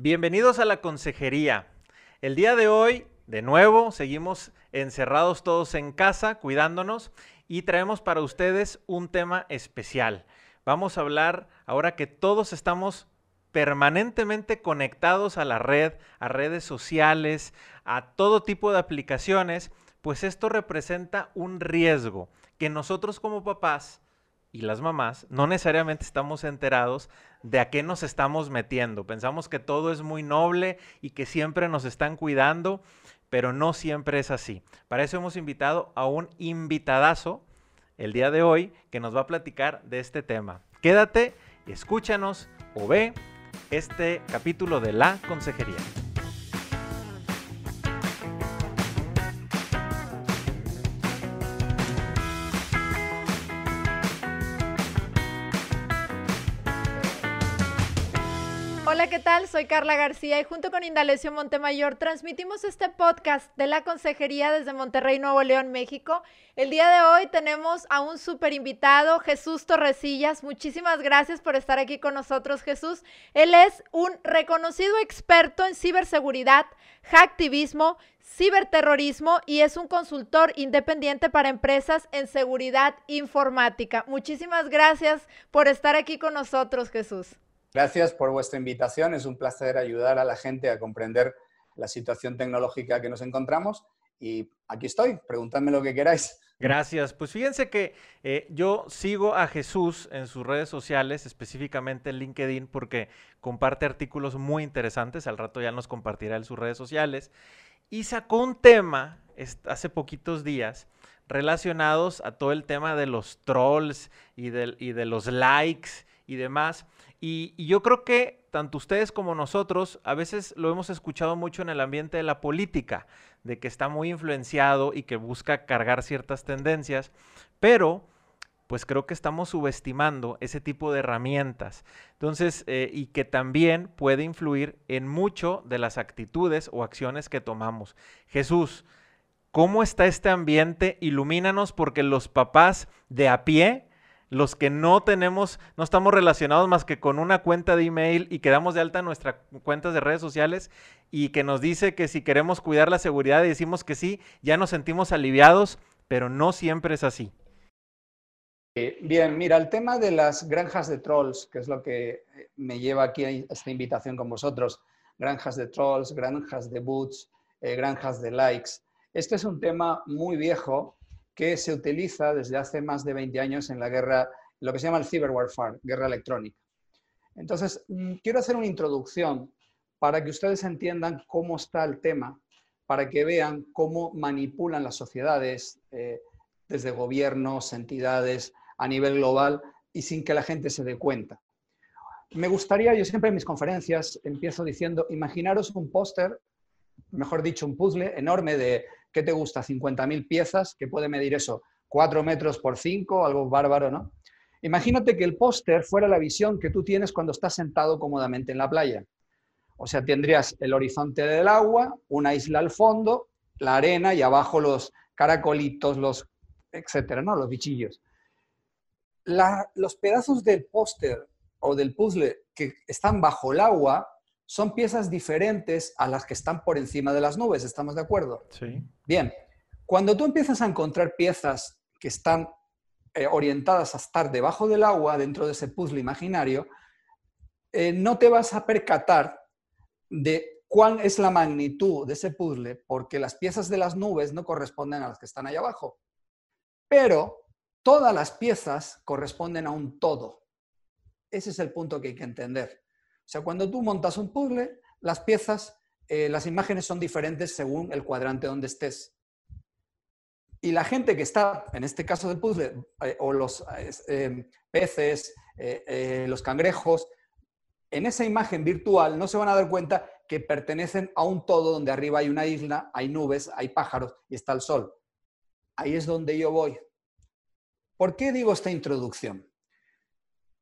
Bienvenidos a la consejería. El día de hoy, de nuevo, seguimos encerrados todos en casa, cuidándonos, y traemos para ustedes un tema especial. Vamos a hablar, ahora que todos estamos permanentemente conectados a la red, a redes sociales, a todo tipo de aplicaciones, pues esto representa un riesgo que nosotros como papás y las mamás no necesariamente estamos enterados de a qué nos estamos metiendo. Pensamos que todo es muy noble y que siempre nos están cuidando, pero no siempre es así. Para eso hemos invitado a un invitadazo el día de hoy que nos va a platicar de este tema. Quédate, escúchanos o ve este capítulo de la consejería. ¿Qué tal? Soy Carla García y junto con Indalecio Montemayor transmitimos este podcast de la Consejería desde Monterrey, Nuevo León, México. El día de hoy tenemos a un súper invitado, Jesús Torrecillas. Muchísimas gracias por estar aquí con nosotros, Jesús. Él es un reconocido experto en ciberseguridad, hacktivismo, ciberterrorismo y es un consultor independiente para empresas en seguridad informática. Muchísimas gracias por estar aquí con nosotros, Jesús. Gracias por vuestra invitación. Es un placer ayudar a la gente a comprender la situación tecnológica que nos encontramos. Y aquí estoy, preguntadme lo que queráis. Gracias. Pues fíjense que eh, yo sigo a Jesús en sus redes sociales, específicamente en LinkedIn, porque comparte artículos muy interesantes. Al rato ya nos compartirá en sus redes sociales. Y sacó un tema hace poquitos días relacionados a todo el tema de los trolls y de, y de los likes y demás. Y, yo creo que tanto ustedes como nosotros a veces lo hemos escuchado mucho en el ambiente de la política, de que está muy influenciado y que busca cargar ciertas tendencias, pero pues creo que estamos subestimando ese tipo de herramientas. Entonces, eh, y que también puede influir en mucho de las actitudes o acciones que tomamos. Jesús, ¿cómo está este ambiente? Ilumínanos porque los papás de a pie los que no tenemos, no estamos relacionados más que con una cuenta de email y quedamos de alta nuestras cuentas de redes sociales y que nos dice que si queremos cuidar la seguridad y decimos que sí, ya nos sentimos aliviados, pero no siempre es así. Eh, bien, mira, el tema de las granjas de trolls, que es lo que eh, me lleva aquí a esta invitación con vosotros, granjas de trolls, granjas de boots, eh, granjas de likes. Este es un tema muy viejo que se utiliza desde hace más de 20 años en la guerra, lo que se llama el cyber warfare, guerra electrónica. Entonces, mm, quiero hacer una introducción para que ustedes entiendan cómo está el tema, para que vean cómo manipulan las sociedades eh, desde gobiernos, entidades, a nivel global y sin que la gente se dé cuenta. Me gustaría, yo siempre en mis conferencias empiezo diciendo, imaginaros un póster, mejor dicho, un puzzle enorme de ¿qué te gusta? 50.000 piezas, que puede medir eso, 4 metros por 5, algo bárbaro, ¿no? Imagínate que el póster fuera la visión que tú tienes cuando estás sentado cómodamente en la playa. O sea, tendrías el horizonte del agua, una isla al fondo, la arena y abajo los caracolitos, los etcétera, ¿no? Los bichillos. los pedazos del póster o del puzzle que están bajo el agua son piezas diferentes a las que están por encima de las nubes, ¿estamos de acuerdo? Sí. Bien, cuando tú empiezas a encontrar piezas que están eh, orientadas a estar debajo del agua, dentro de ese puzzle imaginario, eh, no te vas a percatar de cuál es la magnitud de ese puzzle, porque las piezas de las nubes no corresponden a las que están ahí abajo. Pero todas las piezas corresponden a un todo. Ese es el punto que hay que entender. O sea, cuando tú montas un puzzle, las piezas, eh, las imágenes son diferentes según el cuadrante donde estés. Y la gente que está, en este caso del puzzle, eh, o los eh, peces, los cangrejos, en esa imagen virtual no se van a dar cuenta que pertenecen a un todo donde arriba hay una isla, hay nubes, hay pájaros y está el sol. Ahí es donde yo voy. ¿Por qué digo esta introducción?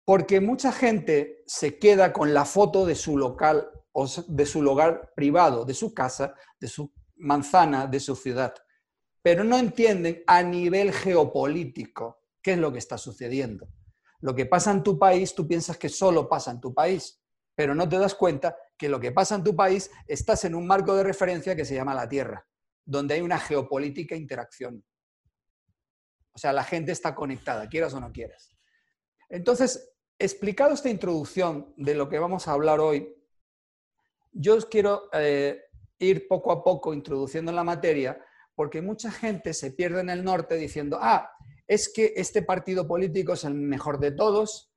Porque mucha gente se queda con la foto de su local o de su lugar privado, de su casa, de su manzana, de su ciudad, pero no entienden a nivel geopolítico qué es lo que está sucediendo. Lo que pasa en tu país, tú piensas que solo pasa en tu país. pero no te das cuenta que lo que pasa en tu país estás en un marco de referencia que se llama la Tierra, donde hay una geopolítica interacción. O sea, la gente está conectada, quieras o no quieras. Entonces, explicado esta introducción de lo que vamos a hablar hoy, yo os quiero eh, ir poco a poco introduciendo en la materia, porque mucha gente se pierde en el norte diciendo, ah, es que este partido político es el mejor de todos.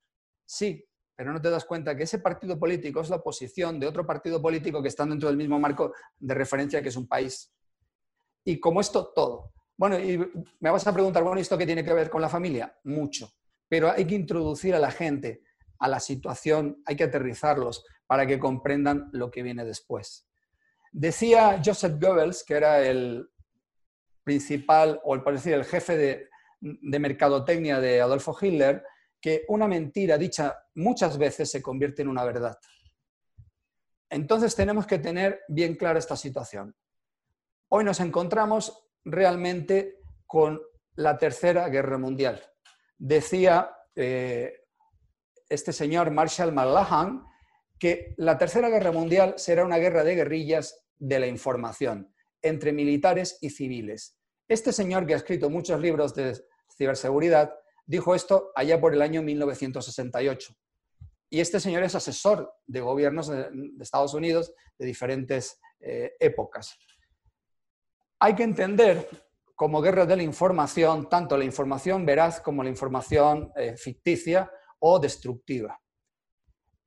Sí, pero no te das cuenta que ese partido político es la oposición de otro partido político que está dentro del mismo marco de referencia que es un país. Y como esto, todo. Bueno, y me vas a preguntar, bueno, ¿esto qué tiene que ver con la familia? Mucho. Pero hay que introducir a la gente a la situación, hay que aterrizarlos para que comprendan lo que viene después. Decía Joseph Goebbels, que era el principal, o el, decir, el jefe de, de mercadotecnia de Adolfo Hitler, que una mentira dicha muchas veces se convierte en una verdad. Entonces tenemos que tener bien clara esta situación. Hoy nos encontramos realmente con la Tercera Guerra Mundial. Decía eh, este señor Marshall McLuhan que la Tercera Guerra Mundial será una guerra de guerrillas de la información entre militares y civiles. Este señor que ha escrito muchos libros de ciberseguridad dijo esto allá por el año 1968. Y este señor es asesor de gobiernos de, Estados Unidos de diferentes eh, épocas. Hay que entender como guerra de la información tanto la información veraz como la información eh, ficticia o destructiva.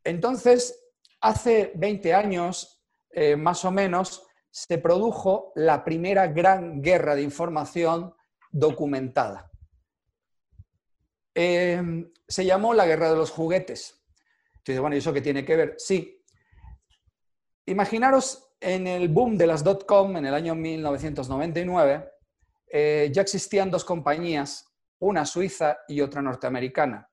Entonces, hace 20 años, eh, más o menos, se produjo la primera gran guerra de información documentada. Em, se llamó la guerra de los juguetes. Entonces, bueno, ¿y eso qué tiene que ver? Sí. Imaginaros en el boom de las dot-com en el año 1999, eh, ya existían dos compañías, una suiza y otra norteamericana.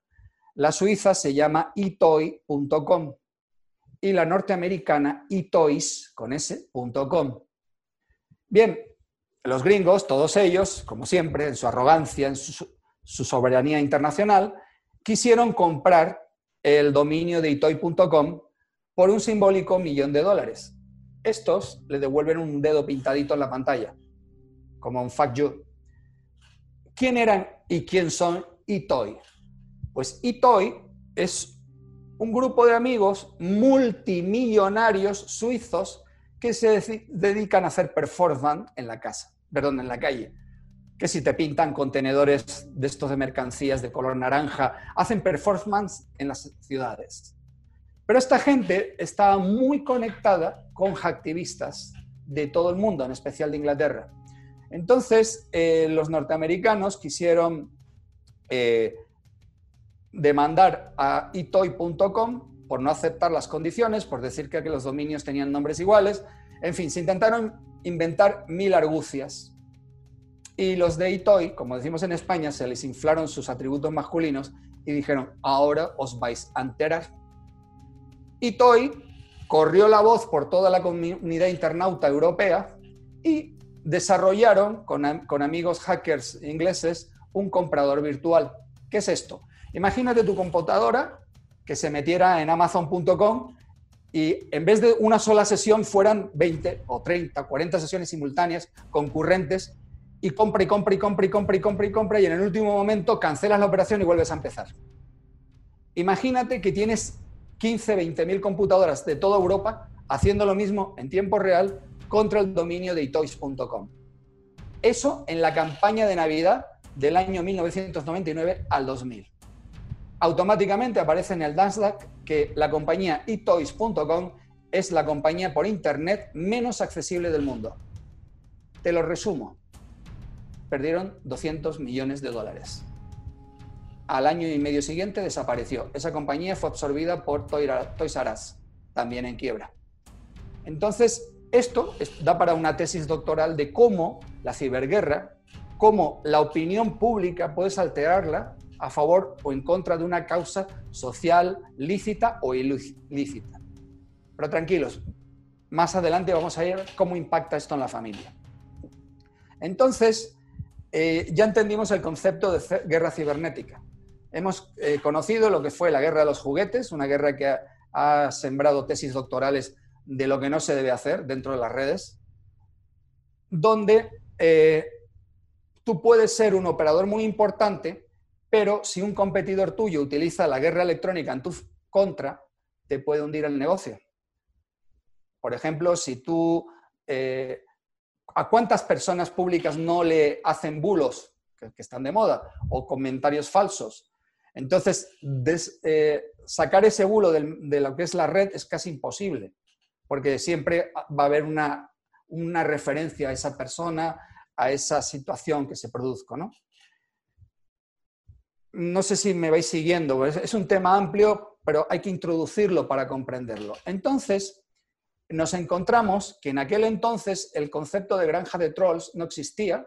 La suiza se llama itoy.com y la norteamericana itoys con. Bien, los gringos, todos ellos, como siempre, en su arrogancia, en su, su soberanía internacional, quisieron comprar el dominio de itoy.com por un simbólico millón de dólares. Estos le devuelven un dedo pintadito en la pantalla, como un fuck you. ¿Quién eran y quién son Itoy? Pues Itoy es un grupo de amigos multimillonarios suizos que se dedican a hacer performance en la casa, perdón, en la calle que si te pintan contenedores de estos de mercancías de color naranja, hacen performance en las ciudades. Pero esta gente está muy conectada con hacktivistas de todo el mundo, en especial de Inglaterra. Entonces, eh, los norteamericanos quisieron eh, demandar a itoy.com por no aceptar las condiciones, por decir que los dominios tenían nombres iguales. En fin, se intentaron inventar mil argucias y los de Itoy, como decimos en España, se les inflaron sus atributos masculinos y dijeron, ahora os vais a enterar. Itoy corrió la voz por toda la comunidad internauta europea y desarrollaron con, amigos hackers ingleses un comprador virtual. ¿Qué es esto? Imagínate tu computadora que se metiera en amazon.com y en vez de una sola sesión fueran 20 o 30, 40 sesiones simultáneas concurrentes y compra y compra y compra y compra y compra y compra y en el último momento cancelas la operación y vuelves a empezar. Imagínate que tienes 15, 20 mil computadoras de toda Europa haciendo lo mismo en tiempo real contra el dominio de itoys.com. Eso en la campaña de Navidad del año 1999 al 2000. Automáticamente aparece en el Nasdaq que la compañía itoys.com es la compañía por Internet menos accesible del mundo. Te lo resumo perdieron 200 millones de dólares. Al año y medio siguiente desapareció. Esa compañía fue absorbida por Toys R Us, también en quiebra. Entonces, esto da para una tesis doctoral de cómo la ciberguerra, cómo la opinión pública puedes alterarla a favor o en contra de una causa social lícita o ilícita. Pero tranquilos, más adelante vamos a ver cómo impacta esto en la familia. Entonces, eh, ya entendimos el concepto de guerra cibernética. Hemos eh, conocido lo que fue la guerra de los juguetes, una guerra que ha sembrado tesis doctorales de lo que no se debe hacer dentro de las redes, donde eh, tú puedes ser un operador muy importante, pero si un competidor tuyo utiliza la guerra electrónica en tu contra, te puede hundir el negocio. Por ejemplo, si tú... Eh, ¿A cuántas personas públicas no le hacen bulos, que, están de moda, o comentarios falsos? Entonces, eh, sacar ese bulo de, lo que es la red es casi imposible, porque siempre va a haber una, una referencia a esa persona, a esa situación que se produzca, ¿no? No sé si me vais siguiendo, es un tema amplio, pero hay que introducirlo para comprenderlo. Entonces, nos encontramos que en aquel entonces el concepto de granja de trolls no existía.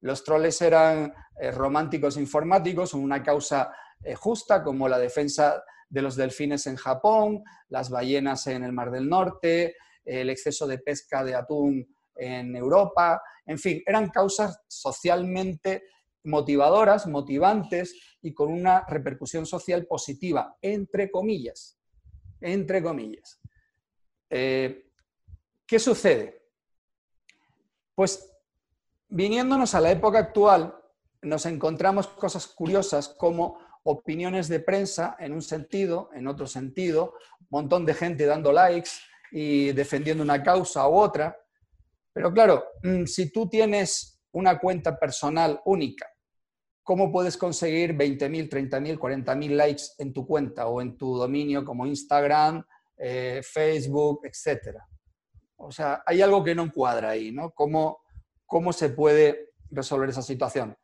Los trolls eran eh, románticos informáticos, una causa eh, justa como la defensa de los delfines en Japón, las ballenas en el Mar del Norte, el exceso de pesca de atún en Europa, en fin, eran causas socialmente motivadoras, motivantes y con una repercusión social positiva, entre comillas, entre comillas. Eh, ¿Qué sucede? Pues viniéndonos a la época actual, nos encontramos cosas curiosas como opiniones de prensa en un sentido, en otro sentido, un montón de gente dando likes y defendiendo una causa u otra. Pero claro, mm, si tú tienes una cuenta personal única, ¿cómo puedes conseguir 20.000, 30.000, 40.000 likes en tu cuenta o en tu dominio como Instagram, eh, Facebook, etcétera? O sea, hay algo que no encuadra ahí, ¿no? ¿Cómo, ¿Cómo se puede resolver esa situación?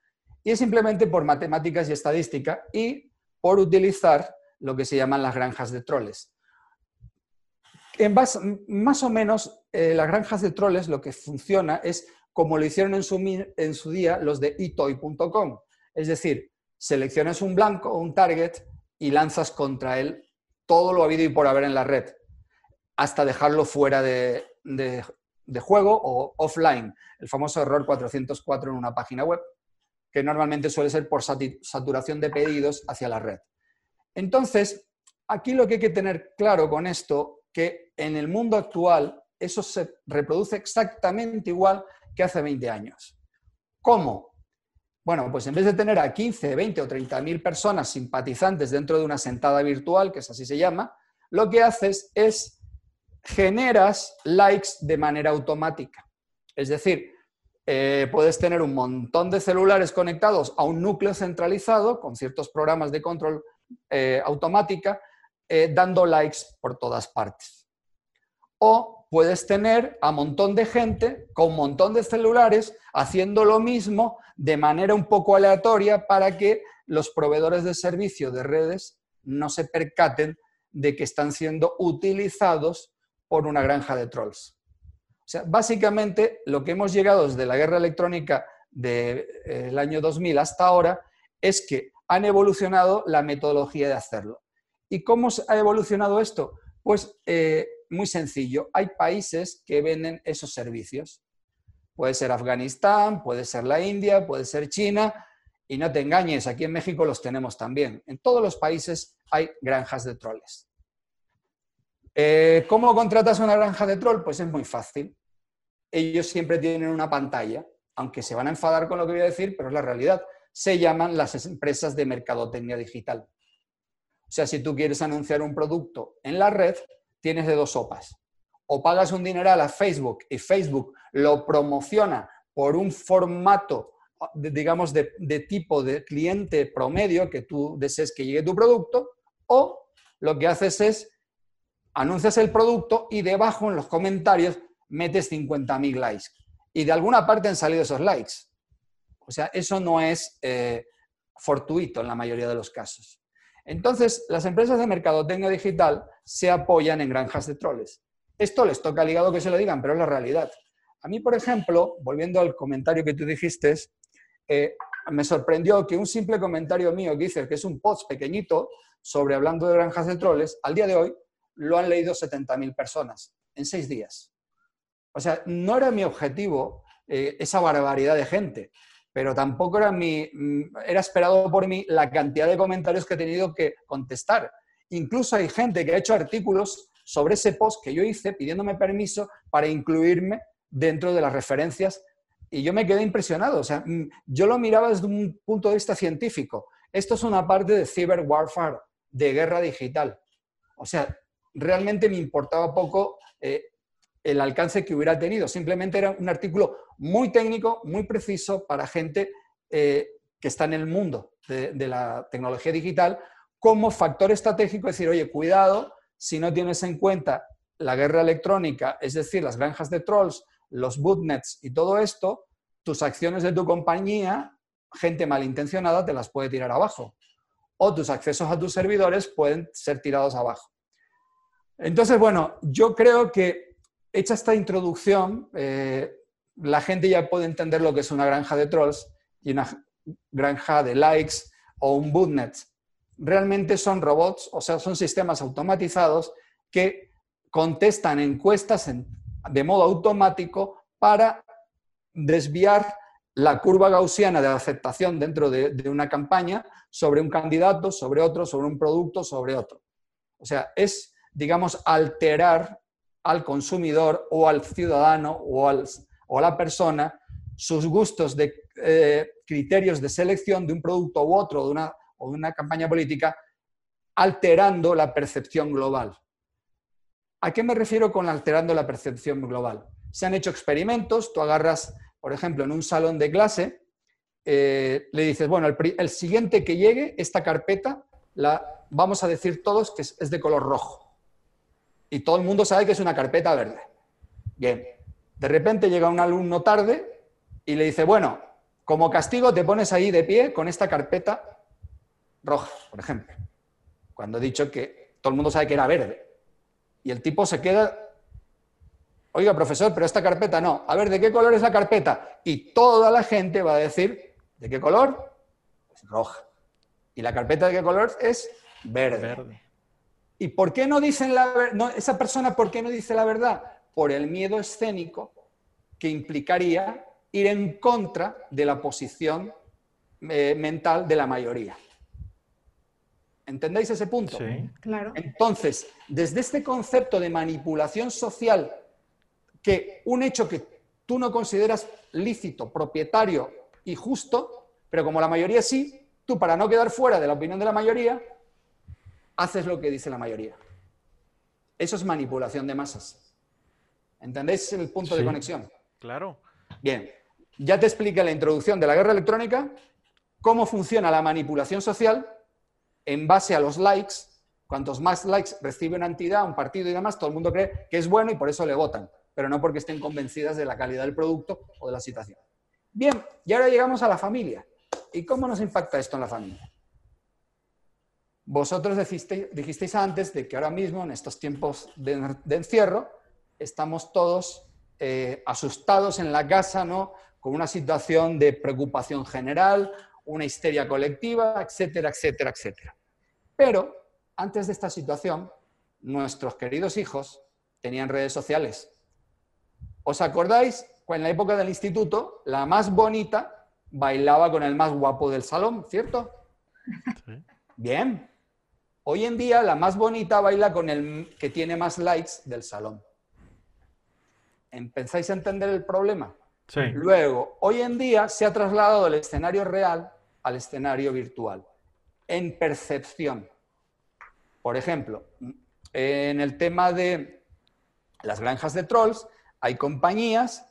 Y es simplemente por matemáticas y estadística y por utilizar lo que se llaman las granjas de troles. En más o menos, eh, las granjas de troles lo que funciona es como lo hicieron en su, día los de itoy.com. Es decir, seleccionas un blanco, un target, y lanzas contra él todo lo habido y por haber en la red, hasta dejarlo fuera de juego o offline, el famoso error 404 en una página web que normalmente suele ser por saturación de pedidos hacia la red. Entonces, aquí lo que hay que tener claro con esto, que en el mundo actual eso se reproduce exactamente igual que hace 20 años. ¿Cómo? Bueno, pues en vez de tener a 15, 20 o 30 mil personas simpatizantes dentro de una sentada virtual, que es así se llama, lo que haces es generas likes de manera automática. Es decir, eh, puedes tener un montón de celulares conectados a un núcleo centralizado con ciertos programas de control eh, automática, eh, dando likes por todas partes. O puedes tener a un montón de gente con un montón de celulares haciendo lo mismo de manera un poco aleatoria para que los proveedores de servicio de redes no se percaten de que están siendo utilizados por una granja de trolls. Básicamente lo que hemos llegado desde la guerra electrónica del eh, año 2000 hasta ahora es que han evolucionado la metodología de hacerlo. ¿Y cómo ha evolucionado esto? Pues eh, muy sencillo. Hay países que venden esos servicios. Puede ser Afganistán, puede ser la India, puede ser China. Y no te engañes, aquí en México los tenemos también. En todos los países hay granjas de troles. Eh, ¿Cómo contratas una granja de troll? Pues es muy fácil. Ellos siempre tienen una pantalla, aunque se van a enfadar con lo que voy a decir, pero es la realidad. Se llaman las empresas de mercadotecnia digital. O sea, si tú quieres anunciar un producto en la red, tienes de dos sopas. O pagas un dineral a Facebook y Facebook lo promociona por un formato, digamos, de, de tipo de cliente promedio que tú desees que llegue tu producto, o lo que haces es anuncias el producto y debajo en los comentarios metes 50.000 likes. Y de alguna parte han salido esos likes. O sea, eso no es eh, fortuito en la mayoría de los casos. Entonces, las empresas de mercadotecnia digital se apoyan en granjas de troles. Esto les toca ligado que se lo digan, pero es la realidad. A mí, por ejemplo, volviendo al comentario que tú dijiste, eh, me sorprendió que un simple comentario mío que dice que es un post pequeñito sobre hablando de granjas de troles, al día de hoy lo han leído 70.000 personas en seis días. O sea, no era mi objetivo eh, esa barbaridad de gente, pero tampoco era, mi, mm, era esperado por mí la cantidad de comentarios que he tenido que contestar. incluso hay gente que ha hecho artículos sobre ese post que yo hice pidiéndome permiso para incluirme dentro de las referencias y yo me quedé impresionado. O sea, mm, yo lo miraba desde un punto de vista científico. Esto es una parte de cyber warfare, de guerra digital. O sea, realmente me importaba poco eh, el alcance que hubiera tenido. Simplemente era un artículo muy técnico, muy preciso para gente eh, que está en el mundo de, de, la tecnología digital como factor estratégico, decir, oye, cuidado si no tienes en cuenta la guerra electrónica, es decir, las granjas de trolls, los bootnets y todo esto, tus acciones de tu compañía, gente malintencionada te las puede tirar abajo. O tus accesos a tus servidores pueden ser tirados abajo. Entonces, bueno, yo creo que hecha esta introducción, eh, la gente ya puede entender lo que es una granja de trolls y una granja de likes o un bootnet. Realmente son robots, o sea, son sistemas automatizados que contestan encuestas en de modo automático para desviar la curva gaussiana de aceptación dentro de, una campaña sobre un candidato, sobre otro, sobre un producto, sobre otro. O sea, es, digamos, alterar al consumidor o al ciudadano o, al, o a la persona sus gustos de eh, criterios de selección de un producto u otro de una, o de una campaña política, alterando la percepción global. ¿A qué me refiero con alterando la percepción global? Se han hecho experimentos, tú agarras, por ejemplo, en un salón de clase, eh, le dices, bueno, el, siguiente que llegue, esta carpeta, la vamos a decir todos que es, de color rojo. Y todo el mundo sabe que es una carpeta verde. Bien, de repente llega un alumno tarde y le dice, bueno, como castigo te pones ahí de pie con esta carpeta roja, por ejemplo. Cuando he dicho que todo el mundo sabe que era verde. Y el tipo se queda, oiga, profesor, pero esta carpeta no. A ver, ¿de qué color es la carpeta? Y toda la gente va a decir, ¿de qué color? Pues roja. ¿Y la carpeta de qué color es? Verde. ¿Y por qué no dicen la verdad? esa persona, ¿por qué no dice la verdad? Por el miedo escénico que implicaría ir en contra de la posición eh, mental de la mayoría. ¿Entendéis ese punto? Sí, claro. Entonces, desde este concepto de manipulación social, que un hecho que tú no consideras lícito, propietario y justo, pero como la mayoría sí, tú para no quedar fuera de la opinión de la mayoría, haces lo que dice la mayoría. Eso es manipulación de masas. ¿Entendéis el punto de conexión? Claro. Bien, ya te expliqué la introducción de la guerra electrónica, cómo funciona la manipulación social en base a los likes, cuantos más likes recibe una entidad, un partido y demás, todo el mundo cree que es bueno y por eso le votan, pero no porque estén convencidas de la calidad del producto o de la situación. Bien, y ahora llegamos a la familia. ¿Y cómo nos impacta esto en la familia? Vosotros dijisteis, antes de que ahora mismo, en estos tiempos de, encierro, estamos todos eh, asustados en la casa, ¿no? Con una situación de preocupación general, una histeria colectiva, etcétera, etcétera, etcétera. Pero antes de esta situación, nuestros queridos hijos tenían redes sociales. ¿Os acordáis? En la época del instituto, la más bonita bailaba con el más guapo del salón, ¿cierto? Bien. Hoy en día, la más bonita baila con el que tiene más likes del salón. ¿Empezáis a entender el problema? Luego, hoy en día se ha trasladado el escenario real al escenario virtual, en percepción. Por ejemplo, en el tema de las granjas de trolls, hay compañías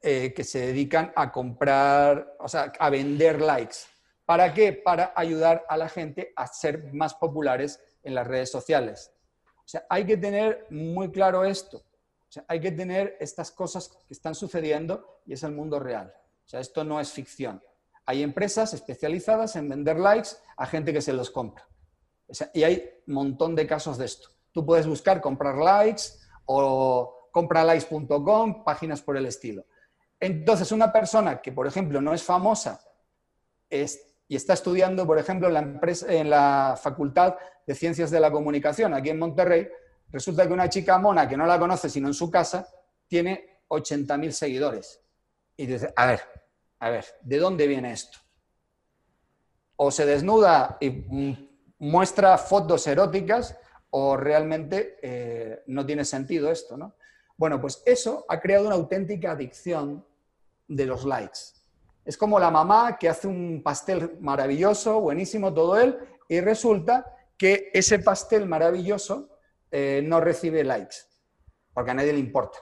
eh, que se dedican a comprar, o sea, a vender likes. ¿Para qué? Para ayudar a la gente a ser más populares en las redes sociales. O sea, hay que tener muy claro esto. O sea, hay que tener estas cosas que están sucediendo y es el mundo real. O sea, esto no es ficción. Hay empresas especializadas en vender likes a gente que se los compra. y hay un montón de casos de esto. Tú puedes buscar comprar likes o comprarlikes.com, páginas por el estilo. Entonces, una persona que, por ejemplo, no es famosa y está estudiando, por ejemplo, en la, empresa, en la Facultad de Ciencias de la Comunicación, aquí en Monterrey, Resulta que una chica mona que no la conoce sino en su casa tiene 80.000 seguidores. Y dice, a ver, a ver, ¿de dónde viene esto? O se desnuda y muestra fotos eróticas o realmente eh, no tiene sentido esto, ¿no? Bueno, pues eso ha creado una auténtica adicción de los likes. Es como la mamá que hace un pastel maravilloso, buenísimo todo él, y resulta que ese pastel maravilloso eh, no recibe likes, porque a nadie le importa.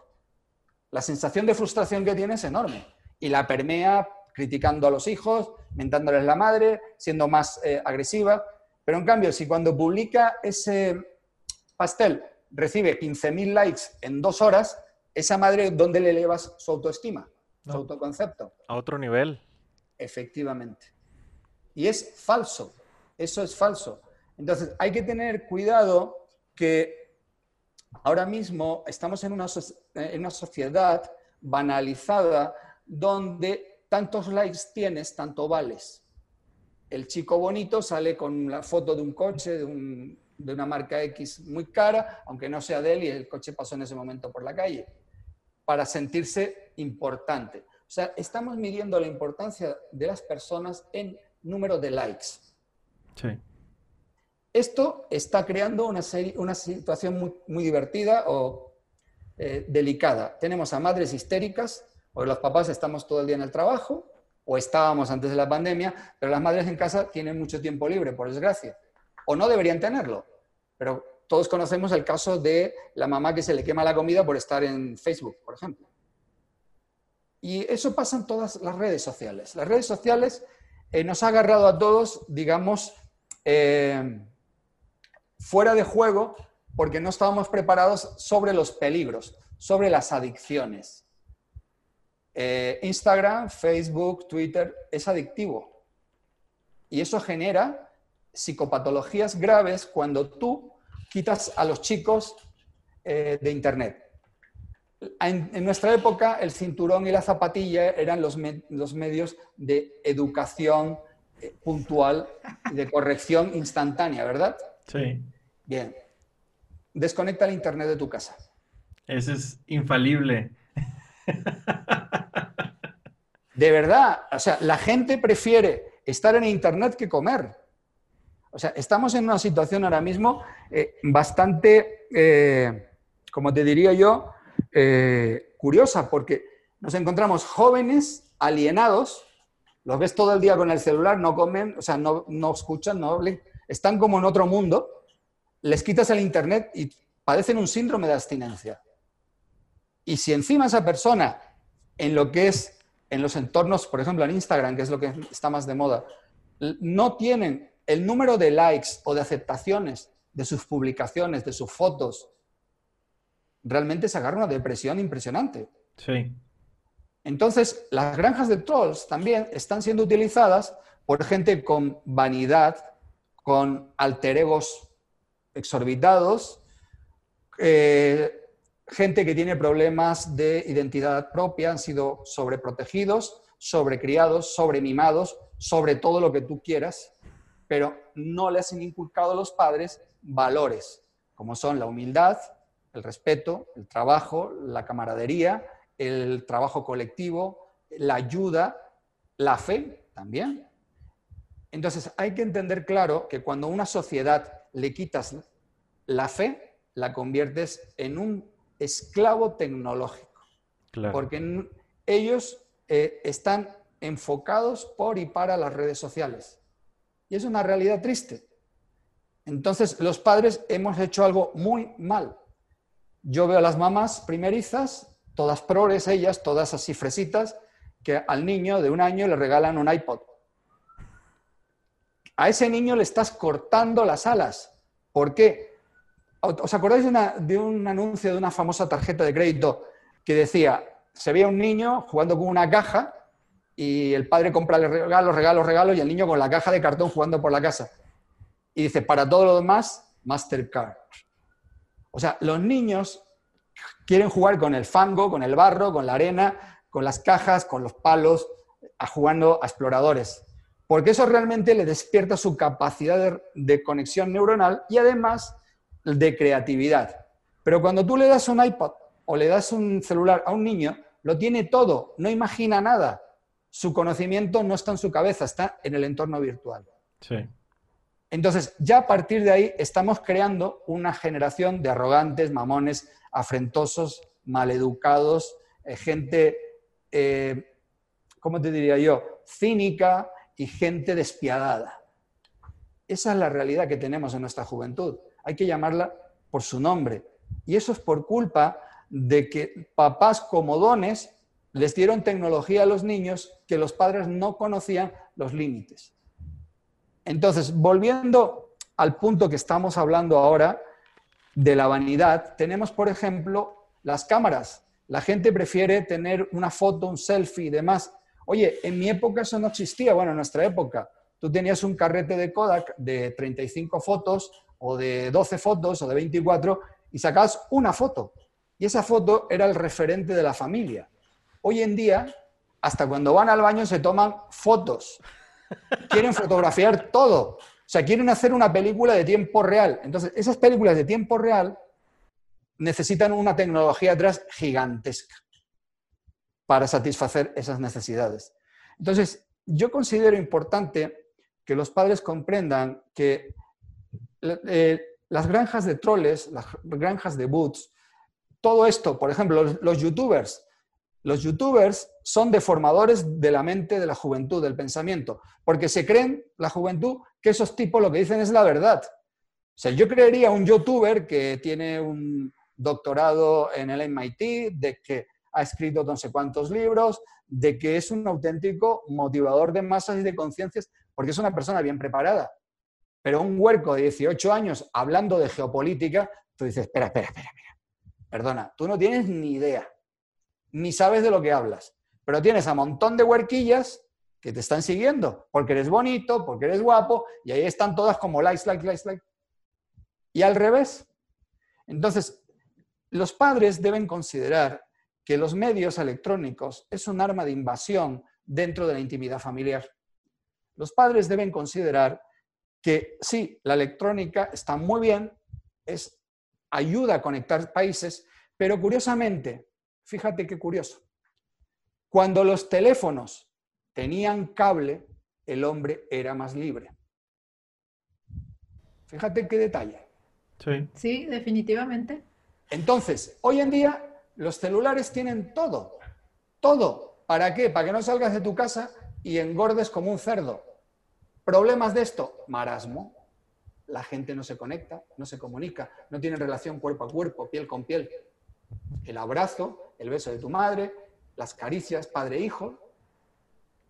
La sensación de frustración que tiene es enorme y la permea criticando a los hijos, mentándoles la madre, siendo más eh, agresiva. Pero en cambio, si cuando publica ese pastel recibe 15.000 likes en dos horas, esa madre, ¿dónde le elevas su autoestima, su autoconcepto? A otro nivel. Efectivamente. Y es falso, eso es falso. Entonces, hay que tener cuidado que ahora mismo estamos en una, en una sociedad banalizada donde tantos likes tienes, tanto vales. El chico bonito sale con la foto de un coche, de un, de una marca X muy cara, aunque no sea de él y el coche pasó en ese momento por la calle, para sentirse importante. O sea, estamos midiendo la importancia de las personas en número de likes. Sí. Esto está creando una, una situación muy, muy, divertida o eh, delicada. Tenemos a madres histéricas, o los papás estamos todo el día en el trabajo, o estábamos antes de la pandemia, pero las madres en casa tienen mucho tiempo libre, por desgracia. O no deberían tenerlo. Pero todos conocemos el caso de la mamá que se le quema la comida por estar en Facebook, por ejemplo. Y eso pasa en todas las redes sociales. Las redes sociales eh, nos ha agarrado a todos, digamos, eh, fuera de juego porque no estábamos preparados sobre los peligros, sobre las adicciones. Eh, Instagram, Facebook, Twitter es adictivo. Y eso genera psicopatologías graves cuando tú quitas a los chicos eh, de Internet. En, nuestra época, el cinturón y la zapatilla eran los, los medios de educación eh, puntual y de corrección instantánea, ¿verdad? Sí. Bien. Desconecta el Internet de tu casa. Ese es infalible. De verdad, o sea, la gente prefiere estar en Internet que comer. O sea, estamos en una situación ahora mismo eh, bastante, eh, como te diría yo, eh, curiosa, porque nos encontramos jóvenes alienados, los ves todo el día con el celular, no comen, o sea, no, no escuchan, no hablan, están como en otro mundo, les quitas el internet y padecen un síndrome de abstinencia. Y si encima esa persona, en lo que es, en los entornos, por ejemplo, en Instagram, que es lo que está más de moda, no tienen el número de likes o de aceptaciones de sus publicaciones, de sus fotos, realmente se agarra una depresión impresionante. Sí. Entonces, las granjas de trolls también están siendo utilizadas por gente con vanidad, con alter egos exorbitados, eh, gente que tiene problemas de identidad propia, han sido sobreprotegidos, sobrecriados, sobremimados, sobre todo lo que tú quieras pero no les han inculcado a los padres valores, como son la humildad, el respeto, el trabajo, la camaradería, el trabajo colectivo, la ayuda, la fe también. Entonces hay que entender claro que cuando a una sociedad le quitas la fe, la conviertes en un esclavo tecnológico. Porque ellos eh, están enfocados por y para las redes sociales. Y es una realidad triste. Entonces, los padres hemos hecho algo muy mal. Yo veo a las mamás primerizas, todas progres ellas, todas así fresitas, que al niño de un año le regalan un iPod. A ese niño le estás cortando las alas. ¿Por qué? ¿Os acordáis de, de un anuncio de una famosa tarjeta de crédito que decía, se veía un niño jugando con una caja y el padre compra regalos, regalos, regalos y el niño con la caja de cartón jugando por la casa. Y dice, para todo lo demás, Mastercard. O sea, los niños quieren jugar con el fango, con el barro, con la arena, con las cajas, con los palos, a jugando a exploradores. Porque eso realmente le despierta su capacidad de, de conexión neuronal y además de creatividad. Pero cuando tú le das un iPod o le das un celular a un niño, lo tiene todo, no imagina nada su conocimiento no está en su cabeza, está en el entorno virtual. Sí. Entonces, ya a partir de ahí estamos creando una generación de arrogantes, mamones, afrentosos, maleducados, eh, gente, eh, ¿cómo te diría yo?, cínica y gente despiadada. Esa es la realidad que tenemos en nuestra juventud. Hay que llamarla por su nombre. Y eso es por culpa de que papás comodones les dieron tecnología a los niños que los padres no conocían los límites. Entonces, volviendo al punto que estamos hablando ahora de la vanidad, tenemos, por ejemplo, las cámaras. La gente prefiere tener una foto, un selfie y demás. Oye, en mi época eso no existía, bueno, en nuestra época. Tú tenías un carrete de Kodak de 35 fotos o de 12 fotos o de 24 y sacabas una foto. Y esa foto era el referente de la familia. Hoy en día, hasta cuando van al baño se toman fotos. Quieren fotografiar todo. O sea, quieren hacer una película de tiempo real. Entonces, esas películas de tiempo real necesitan una tecnología atrás gigantesca para satisfacer esas necesidades. Entonces, yo considero importante que los padres comprendan que eh, las granjas de troles, las granjas de boots, todo esto, por ejemplo, los, youtubers, los youtubers son deformadores de la mente de la juventud, del pensamiento, porque se creen, la juventud, que esos tipos lo que dicen es la verdad. O sea, yo creería un youtuber que tiene un doctorado en el MIT, de que ha escrito no sé cuántos libros, de que es un auténtico motivador de masas y de conciencias, porque es una persona bien preparada. Pero un huerco de 18 años hablando de geopolítica, tú dices, espera, espera, espera, espera. Perdona, tú no tienes ni idea, ni sabes de lo que hablas, pero tienes a montón de huerquillas que te están siguiendo, porque eres bonito, porque eres guapo, y ahí están todas como likes, likes, likes, likes. Y al revés. Entonces, los padres deben considerar que los medios electrónicos es un arma de invasión dentro de la intimidad familiar. Los padres deben considerar que sí, la electrónica está muy bien, es, ayuda a conectar países, pero curiosamente, fíjate qué curioso, cuando los teléfonos tenían cable, el hombre era más libre. Fíjate qué detalle. Sí, sí definitivamente. Entonces, hoy en día los celulares tienen todo, todo. ¿Para qué? Para que no salgas de tu casa y engordes como un cerdo. ¿Problemas de esto? Marasmo. La gente no se conecta, no se comunica, no tiene relación cuerpo a cuerpo, piel con piel. El abrazo, el beso de tu madre, las caricias padre-hijo.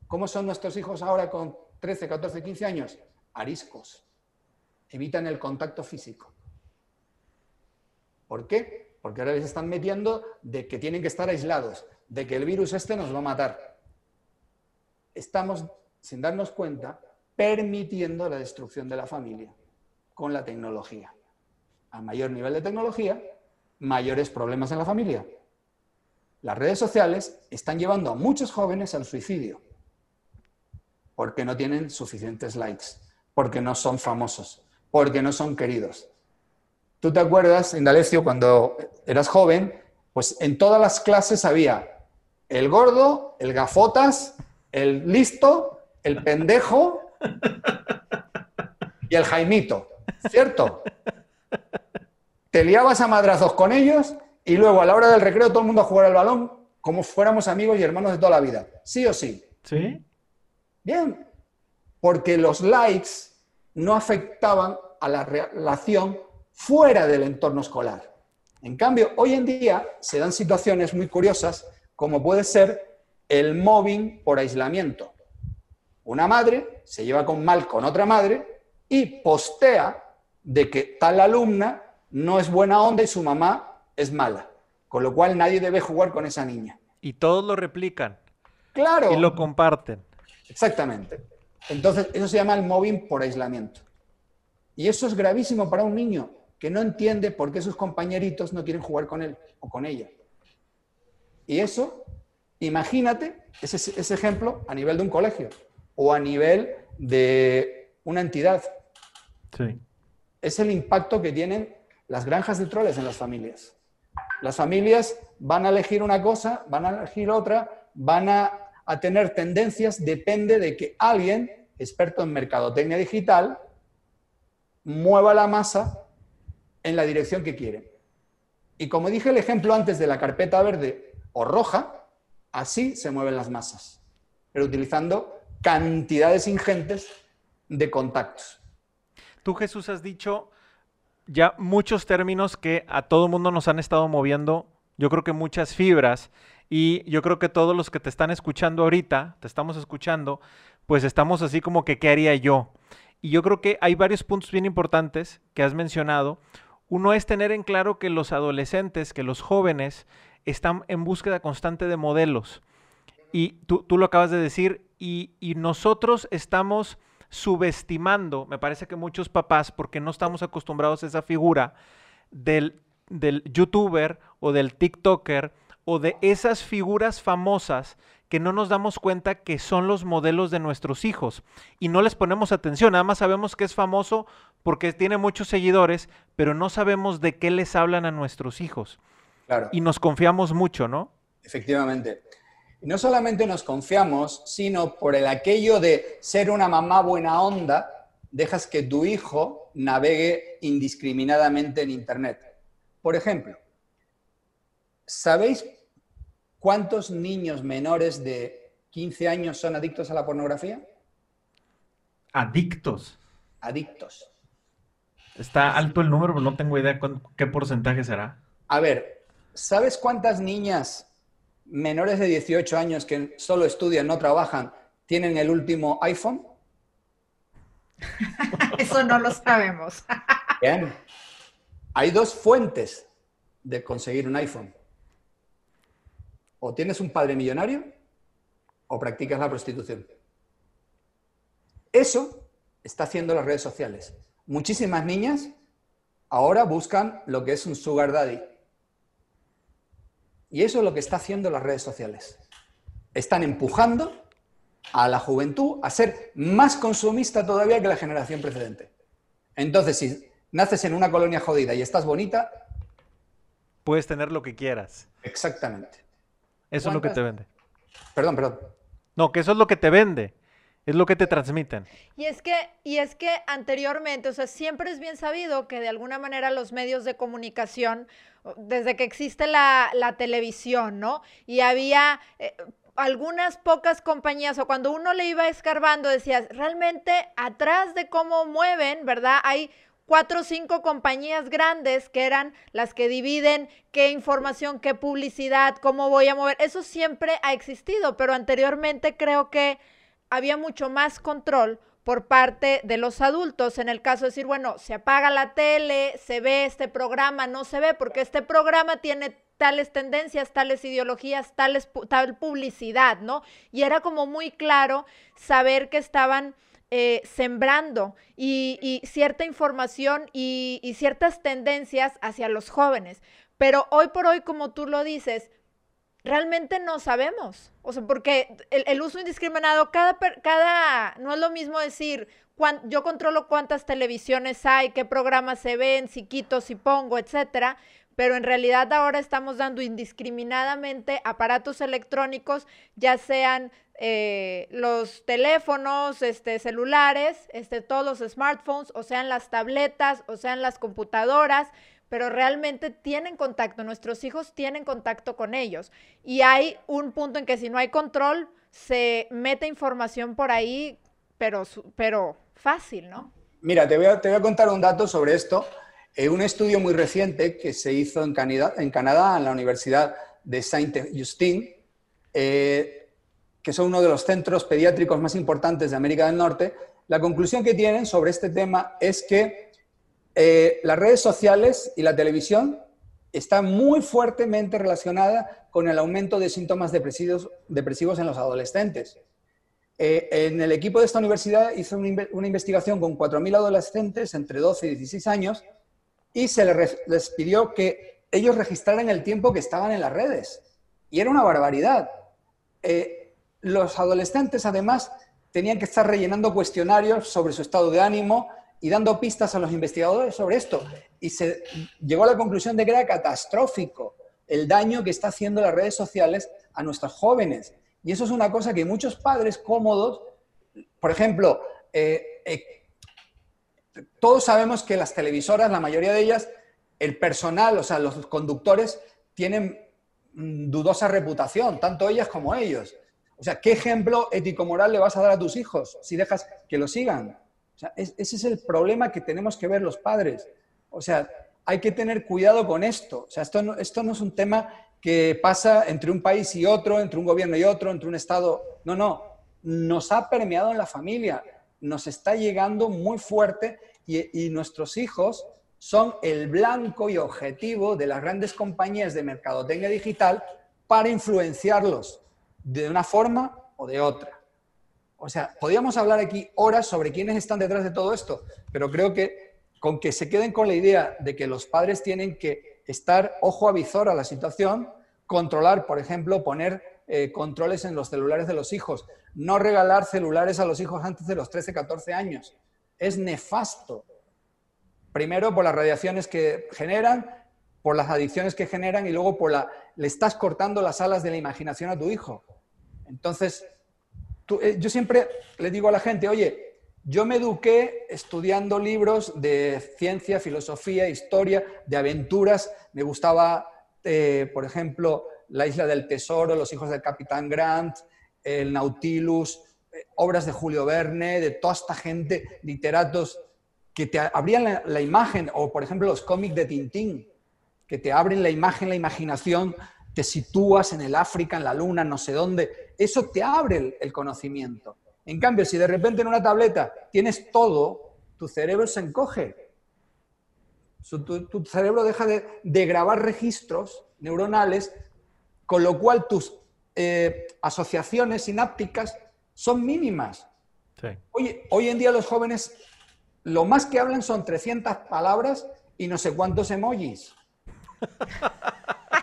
¿Cómo son nuestros hijos ahora con 13, 14, 15 años? Ariscos. Evitan el contacto físico. ¿Por qué? Porque ahora les están metiendo de que tienen que estar aislados, de que el virus este nos va a matar. Estamos, sin darnos cuenta, permitiendo la destrucción de la familia con la tecnología. A mayor nivel de tecnología, mayores problemas en la familia. Las redes sociales están llevando a muchos jóvenes al suicidio porque no tienen suficientes likes, porque no son famosos, porque no son queridos. ¿Tú te acuerdas, Indalecio, cuando eras joven? Pues en todas las clases había el gordo, el gafotas, el listo, el pendejo y el Jaimito, ¿cierto? Te liabas a madrazos con ellos y luego a la hora del recreo todo el mundo a jugar al balón como fuéramos amigos y hermanos de toda la vida. ¿Sí o sí? Sí. Bien. Porque los likes no afectaban a la relación fuera del entorno escolar. En cambio, hoy en día se dan situaciones muy curiosas como puede ser el mobbing por aislamiento. Una madre se lleva con mal con otra madre y postea de que tal alumna no es buena onda y su mamá es mala, con lo cual nadie debe jugar con esa niña. Y todos lo replican. Claro. Y lo comparten. Exactamente. Entonces, eso se llama el mobbing por aislamiento. Y eso es gravísimo para un niño que no entiende por qué sus compañeritos no quieren jugar con él o con ella. Y eso, imagínate ese, ese ejemplo a nivel de un colegio o a nivel de una entidad. Sí. Es el impacto que tienen las granjas de troles en las familias. Las familias van a elegir una cosa, van a elegir otra, van a, a tener tendencias, depende de que alguien, experto en mercadotecnia digital, mueva la masa en la dirección que quiere. Y como dije el ejemplo antes de la carpeta verde o roja, así se mueven las masas, pero utilizando cantidades ingentes de contactos. Tú, Jesús, has dicho ya muchos términos que a todo mundo nos han estado moviendo, yo creo que muchas fibras, y yo creo que todos los que te están escuchando ahorita, te estamos escuchando, pues estamos así como que, ¿qué haría yo? Y yo creo que hay varios puntos bien importantes que has mencionado. Uno es tener en claro que los adolescentes, que los jóvenes, están en búsqueda constante de modelos. Y tú, lo acabas de decir, y, y nosotros estamos subestimando, me parece que muchos papás, porque no estamos acostumbrados a esa figura del, del youtuber o del TikToker o de esas figuras famosas que no nos damos cuenta que son los modelos de nuestros hijos y no les ponemos atención, nada más sabemos que es famoso porque tiene muchos seguidores, pero no sabemos de qué les hablan a nuestros hijos. Claro. Y nos confiamos mucho, ¿no? Efectivamente. Y no solamente nos confiamos, sino por el aquello de ser una mamá buena onda, dejas que tu hijo navegue indiscriminadamente en Internet. Por ejemplo, ¿sabéis ¿Cuántos niños menores de 15 años son adictos a la pornografía? Adictos. Adictos. Está alto el número, pero no tengo idea qué porcentaje será. A ver, ¿sabes cuántas niñas menores de 18 años que solo estudian, no trabajan, tienen el último iPhone? Eso no lo sabemos. Bien. Hay dos fuentes de conseguir un iPhone o tienes un padre millonario o practicas la prostitución. Eso está haciendo las redes sociales. Muchísimas niñas ahora buscan lo que es un sugar daddy. Y eso es lo que está haciendo las redes sociales. Están empujando a la juventud a ser más consumista todavía que la generación precedente. Entonces, si naces en una colonia jodida y estás bonita... Puedes tener lo que quieras. Exactamente. Eso es lo que te vende. Perdón, perdón. No, que eso es lo que te vende. Es lo que te transmiten. Y es que, y es que anteriormente, o sea, siempre es bien sabido que de alguna manera los medios de comunicación, desde que existe la, televisión, ¿no? Y había eh, algunas pocas compañías, o cuando uno le iba escarbando, decías, realmente atrás de cómo mueven, ¿verdad? Hay cuatro o cinco compañías grandes que eran las que dividen qué información, qué publicidad, cómo voy a mover. Eso siempre ha existido, pero anteriormente creo que había mucho más control por parte de los adultos, en el caso de decir, bueno, se apaga la tele, se ve este programa, no se ve, porque este programa tiene tales tendencias, tales ideologías, tales, tal publicidad, ¿no? Y era como muy claro saber que estaban eh, sembrando y, cierta información y, ciertas tendencias hacia los jóvenes. Pero hoy por hoy, como tú lo dices, realmente no sabemos. O sea, porque el, uso indiscriminado, cada, cada, no es lo mismo decir, yo controlo cuántas televisiones hay, qué programas se ven, si quito, si pongo, etcétera. Pero en realidad ahora estamos dando indiscriminadamente aparatos electrónicos, ya sean eh, los teléfonos, este, celulares, este, todos los smartphones, o sean las tabletas, o sean las computadoras, pero realmente tienen contacto, nuestros hijos tienen contacto con ellos. Y hay un punto en que si no hay control, se mete información por ahí, pero, fácil, ¿no? Mira, te voy a, te voy a contar un dato sobre esto. Eh, un estudio muy reciente que se hizo en Canadá, en, Canadá, en la Universidad de Saint-Justine, eh, que son uno de los centros pediátricos más importantes de América del Norte, la conclusión que tienen sobre este tema es que eh, las redes sociales y la televisión están muy fuertemente relacionadas con el aumento de síntomas depresivos, depresivos en los adolescentes. Eh, en el equipo de esta universidad hizo una, investigación con 4.000 adolescentes entre 12 y 16 años y se les, pidió que ellos registraran el tiempo que estaban en las redes. Y era una barbaridad. Eh, los adolescentes, además, tenían que estar rellenando cuestionarios sobre su estado de ánimo y dando pistas a los investigadores sobre esto. Y se llegó a la conclusión de que era catastrófico el daño que está haciendo las redes sociales a nuestros jóvenes. Y eso es una cosa que muchos padres cómodos, por ejemplo, eh, eh, todos sabemos que las televisoras, la mayoría de ellas, el personal, o sea, los conductores, tienen mm, dudosa reputación, tanto ellas como ellos. O sea, ¿qué ejemplo ético-moral le vas a dar a tus hijos si dejas que lo sigan? Sea, ese es el problema que tenemos que ver los padres. O sea, hay que tener cuidado con esto. O sea, esto no, esto no es un tema que pasa entre un país y otro, entre un gobierno y otro, entre un Estado. No, no. Nos ha permeado en la familia, nos está llegando muy fuerte y, y nuestros hijos son el blanco y objetivo de las grandes compañías de mercadotecnia digital para influenciarlos de una forma o de otra. O sea, podríamos hablar aquí horas sobre quiénes están detrás de todo esto, pero creo que con que se queden con la idea de que los padres tienen que estar ojo a visor a la situación, controlar, por ejemplo, poner eh, controles en los celulares de los hijos, no regalar celulares a los hijos antes de los 13, 14 años. Es nefasto. Primero por las radiaciones que generan, por las adicciones que generan y luego por la... le estás cortando las alas de la imaginación a tu hijo. Entonces, eh, yo siempre le digo a la gente, oye, yo me eduqué estudiando libros de ciencia, filosofía, historia, de aventuras. Me gustaba, eh, por ejemplo, La Isla del Tesoro, Los Hijos del Capitán Grant, El Nautilus, eh, obras de Julio Verne, de toda esta gente, literatos que te abrían la, la imagen, o por ejemplo los cómics de Tintín, que te abren la imagen, la imaginación te sitúas en el África, en la Luna, no sé dónde. Eso te abre el, conocimiento. En cambio, si de repente en una tableta tienes todo, tu cerebro se encoge. Tu, cerebro deja de, grabar registros neuronales, con lo cual tus eh, asociaciones sinápticas son mínimas. Hoy, hoy en día los jóvenes lo más que hablan son 300 palabras y no sé cuántos emojis.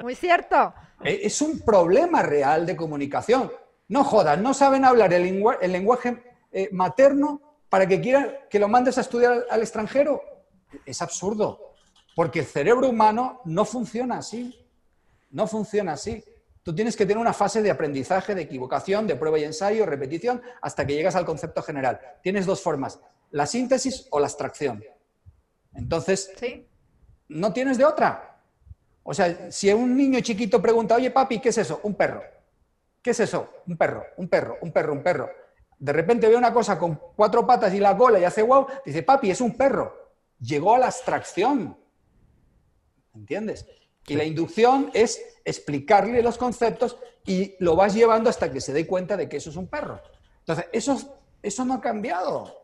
Muy cierto. Eh, es un problema real de comunicación. No jodas, no saben hablar el, lenguaje eh, materno para que quieran que lo mandes a estudiar al extranjero. Es absurdo, porque el cerebro humano no funciona así. No funciona así. Tú tienes que tener una fase de aprendizaje, de equivocación, de prueba y ensayo, repetición, hasta que llegas al concepto general. Tienes dos formas, la síntesis o la abstracción. Entonces, no tienes de otra. O sea, si un niño chiquito pregunta, oye papi, ¿qué es eso? Un perro. ¿Qué es eso? Un perro, un perro, un perro, un perro. De repente ve una cosa con cuatro patas y la cola y hace wow, dice, papi, es un perro. Llegó a la abstracción. ¿Entiendes? Y la inducción es explicarle los conceptos y lo vas llevando hasta que se dé cuenta de que eso es un perro. Entonces, eso, eso no ha cambiado.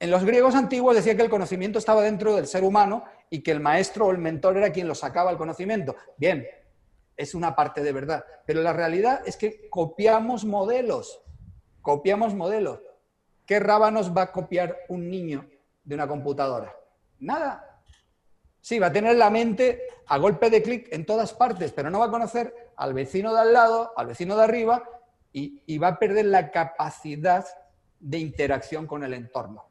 En los griegos antiguos decía que el conocimiento estaba dentro del ser humano y que el maestro o el mentor era quien lo sacaba el conocimiento. Bien, es una parte de verdad, pero la realidad es que copiamos modelos, copiamos modelos. ¿Qué rábanos va a copiar un niño de una computadora? Nada. Sí, va a tener la mente a golpe de clic en todas partes, pero no va a conocer al vecino de al lado, al vecino de arriba y, va a perder la capacidad de interacción con el entorno.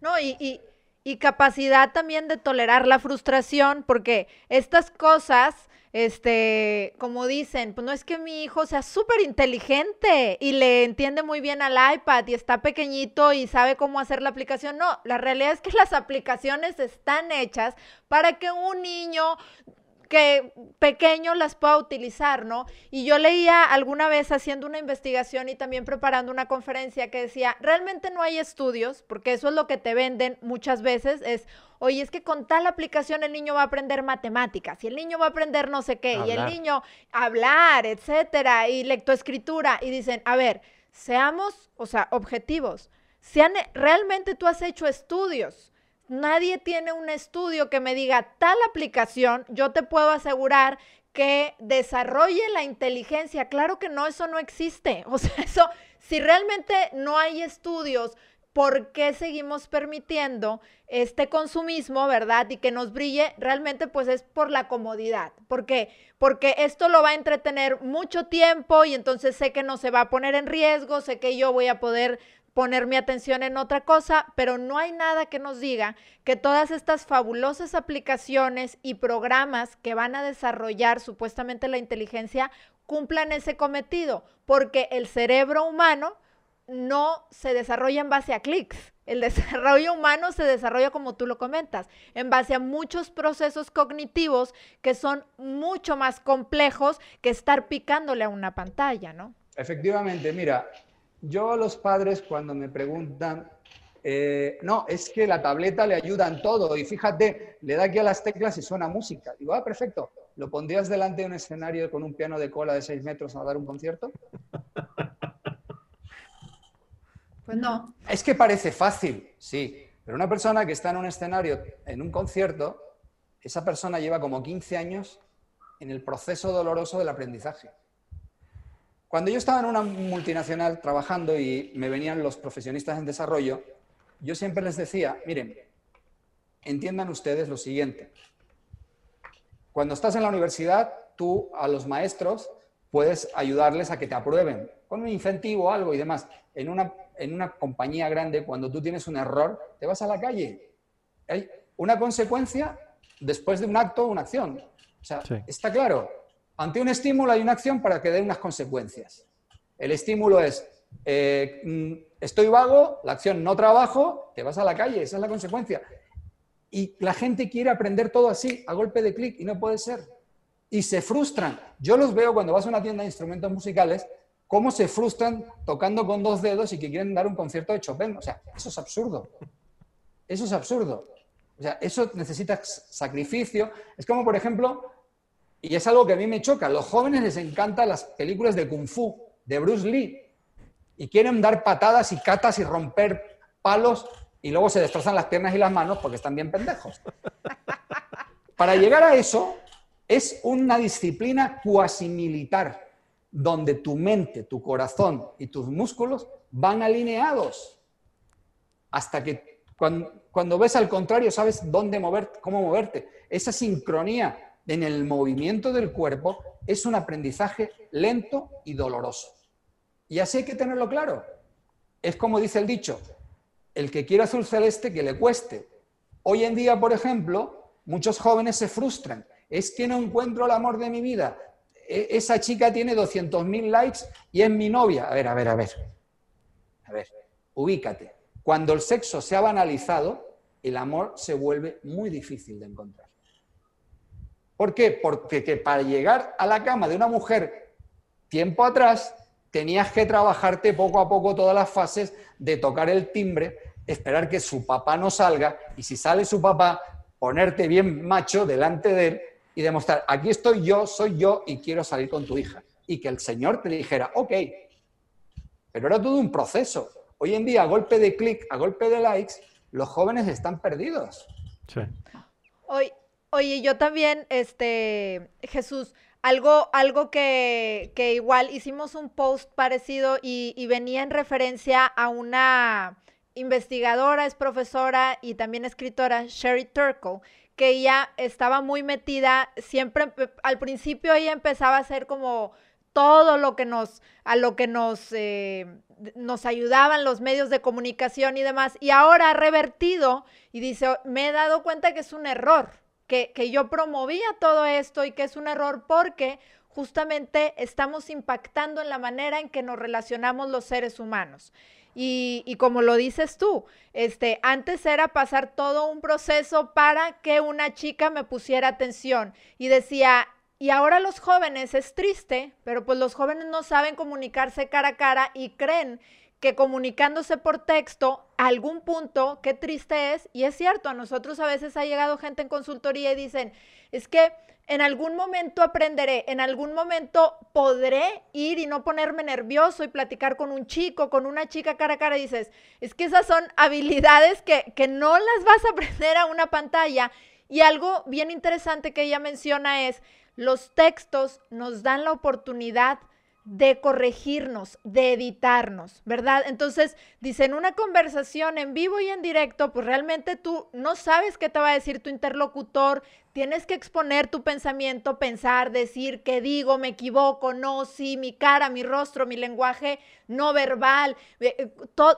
No, y, capacidad también de tolerar la frustración, porque estas cosas, este, como dicen, pues no es que mi hijo sea súper inteligente y le entiende muy bien al iPad y está pequeñito y sabe cómo hacer la aplicación. No, la realidad es que las aplicaciones están hechas para que un niño que pequeño las pueda utilizar, ¿no? Y yo leía alguna vez haciendo una investigación y también preparando una conferencia que decía, realmente no hay estudios, porque eso es lo que te venden muchas veces, es, oye, es que con tal aplicación el niño va a aprender matemáticas, y el niño va a aprender no sé qué, y el niño hablar, etcétera, y lectoescritura, y dicen, a ver, seamos, o sea, objetivos. Si realmente tú has hecho estudios nadie tiene un estudio que me diga tal aplicación, yo te puedo asegurar que desarrolle la inteligencia. Claro que no, eso no existe. O sea, eso, si realmente no hay estudios, ¿por qué seguimos permitiendo este consumismo, verdad? Y que nos brille, realmente pues es por la comodidad. ¿Por qué? Porque esto lo va a entretener mucho tiempo y entonces sé que no se va a poner en riesgo, sé que yo voy a poder poner mi atención en otra cosa, pero no hay nada que nos diga que todas estas fabulosas aplicaciones y programas que van a desarrollar supuestamente la inteligencia cumplan ese cometido, porque el cerebro humano no se desarrolla en base a clics. El desarrollo humano se desarrolla como tú lo comentas, en base a muchos procesos cognitivos que son mucho más complejos que estar picándole a una pantalla, ¿no? Efectivamente, mira, yo a los padres cuando me preguntan, eh, no, es que la tableta le ayuda en todo y fíjate, le da aquí a las teclas y suena música. Digo, ah, perfecto, ¿lo pondrías delante de un escenario con un piano de cola de 6 metros a dar un concierto? Pues no. Es que parece fácil, sí, pero una persona que está en un escenario, en un concierto, esa persona lleva como 15 años en el proceso doloroso del aprendizaje. Cuando yo estaba en una multinacional trabajando y me venían los profesionistas en desarrollo, yo siempre les decía, miren, entiendan ustedes lo siguiente. Cuando estás en la universidad, tú a los maestros puedes ayudarles a que te aprueben con un incentivo o algo y demás. En una, en una compañía grande, cuando tú tienes un error, te vas a la calle. Hay una consecuencia después de un acto o una acción. O sea, está claro. Ante un estímulo hay una acción para que dé unas consecuencias. El estímulo es, eh, mm, estoy vago, la acción no trabajo, te vas a la calle, esa es la consecuencia. Y la gente quiere aprender todo así, a golpe de clic, y no puede ser. Y se frustran. Yo los veo cuando vas a una tienda de instrumentos musicales, cómo se frustran tocando con dos dedos y que quieren dar un concierto de Chopin. O sea, eso es absurdo. Eso es absurdo. O sea, eso necesita sacrificio. Es como, por ejemplo, y es algo que a mí me choca, los jóvenes les encantan las películas de Kung Fu, de Bruce Lee, y quieren dar patadas y catas y romper palos y luego se destrozan las piernas y las manos porque están bien pendejos. Para llegar a eso es una disciplina cuasi militar donde tu mente, tu corazón y tus músculos van alineados. Hasta que cuando, ves al contrario sabes dónde moverte, cómo moverte. Esa sincronía en el movimiento del cuerpo es un aprendizaje lento y doloroso. Y así hay que tenerlo claro. Es como dice el dicho, el que quiere azul celeste que le cueste. Hoy en día, por ejemplo, muchos jóvenes se frustran. Es que no encuentro el amor de mi vida. E, esa chica tiene 200.000 likes y es mi novia. A ver, a ver, a ver. A ver, ubícate. Cuando el sexo se ha banalizado, el amor se vuelve muy difícil de encontrar. ¿Por qué? Porque que para llegar a la cama de una mujer tiempo atrás, tenías que trabajarte poco a poco todas las fases de tocar el timbre, esperar que su papá no salga y si sale su papá, ponerte bien macho delante de él y demostrar, aquí estoy yo, soy yo y quiero salir con tu hija. Y que el Señor te dijera, ok, pero era todo un proceso. Hoy en día, a golpe de clic, a golpe de likes, los jóvenes están perdidos. Sí. Hoy, oye, yo también, este, Jesús, algo, algo que, que igual hicimos un post parecido y, y venía en referencia a una investigadora, es profesora y también escritora, Sherry Turkle, que ella estaba muy metida, siempre al principio ella empezaba a hacer como todo lo que nos, a lo que nos, eh, nos ayudaban los medios de comunicación y demás, y ahora ha revertido y dice, me he dado cuenta que es un error, que, que yo promovía todo esto y que es un error porque justamente estamos impactando en la manera en que nos relacionamos los seres humanos. Y, como lo dices tú, este, antes era pasar todo un proceso para que una chica me pusiera atención y decía, y ahora los jóvenes es triste, pero pues los jóvenes no saben comunicarse cara a cara y creen que comunicándose por texto, a algún punto, qué triste es, y es cierto, a nosotros a veces ha llegado gente en consultoría y dicen, es que en algún momento aprenderé, en algún momento podré ir y no ponerme nervioso y platicar con un chico, con una chica cara a cara. Dices, es que esas son habilidades que, que no las vas a aprender a una pantalla. Y algo bien interesante que ella menciona es, los textos nos dan la oportunidad de corregirnos, de editarnos, ¿verdad? Entonces, dice, en una conversación en vivo y en directo, pues realmente tú no sabes qué te va a decir tu interlocutor, tienes que exponer tu pensamiento, pensar, decir qué digo, me equivoco, no, sí, mi cara, mi rostro, mi lenguaje no verbal, eh, eh,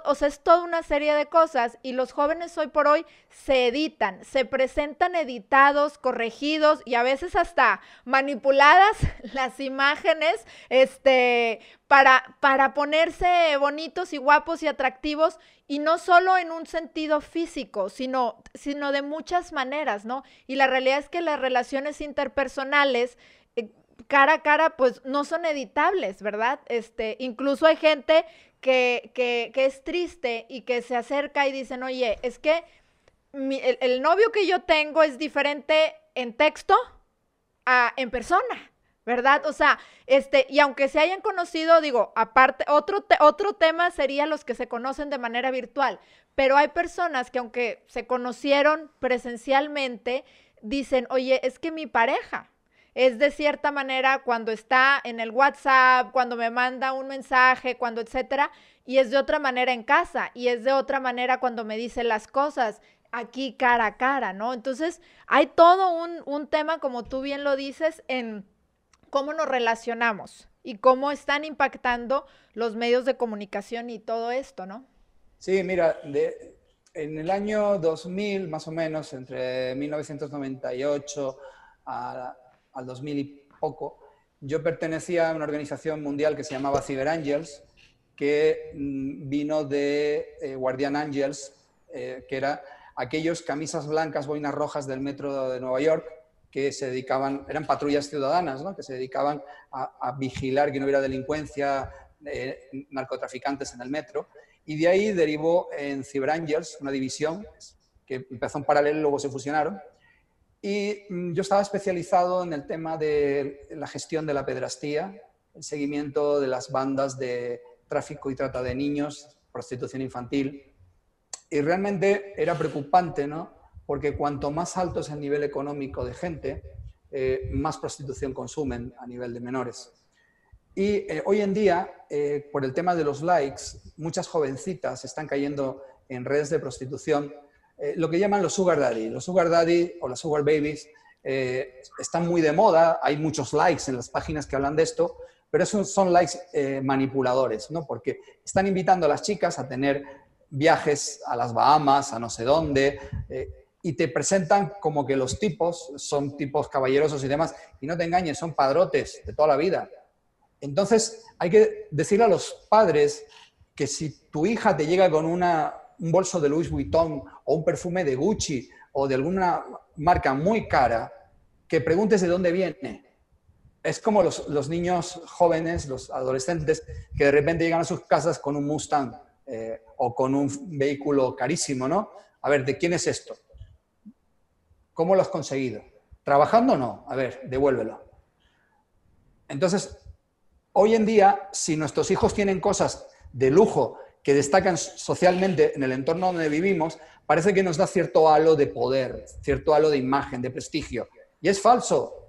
o sea, es toda una serie de cosas y los jóvenes hoy por hoy se editan, se presentan editados, corregidos y a veces hasta manipuladas las imágenes, este, para, para ponerse bonitos y guapos y atractivos y no solo en un sentido físico, sino, sino de muchas maneras, ¿no? Y la realidad es que las relaciones interpersonales eh, cara a cara, pues no son editables, ¿verdad? Este, incluso hay gente que, que, que es triste y que se acerca y dicen, oye, es que el, el, novio que yo tengo es diferente en texto a en persona. ¿verdad? O sea, este, y aunque se hayan conocido, digo, aparte, otro, otro tema sería los que se conocen de manera virtual, pero hay personas que aunque se conocieron presencialmente, dicen, oye, es que mi pareja es de cierta manera cuando está en el WhatsApp, cuando me manda un mensaje, cuando etcétera, y es de otra manera en casa, y es de otra manera cuando me dice las cosas aquí cara a cara, ¿no? Entonces, hay todo un, un tema, como tú bien lo dices, en cómo nos relacionamos y cómo están impactando los medios de comunicación y todo esto, ¿no? Sí, mira, en el año 2000, más o menos, entre 1998 al 2000 y poco, yo pertenecía a una organización mundial que se llamaba Cyber Angels, que mm, vino de eh, Guardian Angels, eh, que era aquellos camisas blancas, boinas rojas del metro de Nueva York, que se dedicaban, eran patrullas ciudadanas, ¿no? que se dedicaban a, vigilar que no hubiera delincuencia, eh, narcotraficantes en el metro. Y de ahí derivó en Cyber Angels, una división que empezó en paralelo luego se fusionaron. Y mm, yo estaba especializado en el tema de la gestión de la pedrastía, el seguimiento de las bandas de tráfico y trata de niños, prostitución infantil. Y realmente era preocupante, ¿no? porque cuanto más alto es el nivel económico de gente, eh, más prostitución consumen a nivel de menores. Y eh, hoy en día, eh, por el tema de los likes, muchas jovencitas están cayendo en redes de prostitución, lo que llaman los sugar daddy. Los sugar daddy o las sugar babies están muy de moda, hay muchos likes en las páginas que hablan de esto, pero esos son likes manipuladores, ¿no? porque están invitando a las chicas a tener viajes a las Bahamas, a no sé dónde, y te presentan como que los tipos son tipos caballerosos y demás, y no te engañes, son padrotes de toda la vida. Entonces, hay que decirle a los padres que si tu hija te llega con una, un bolso de Louis Vuitton o un perfume de Gucci o de alguna marca muy cara, que preguntes de dónde viene. Es como los, los niños jóvenes, los adolescentes, que de repente llegan a sus casas con un Mustang eh, o con un vehículo carísimo, ¿no? A ver, ¿de quién es esto? ¿Cómo lo has conseguido? ¿Trabajando o no? A ver, devuélvelo. Entonces, hoy en día, si nuestros hijos tienen cosas de lujo que destacan socialmente en el entorno donde vivimos, parece que nos da cierto halo de poder, cierto halo de imagen, de prestigio. Y es falso.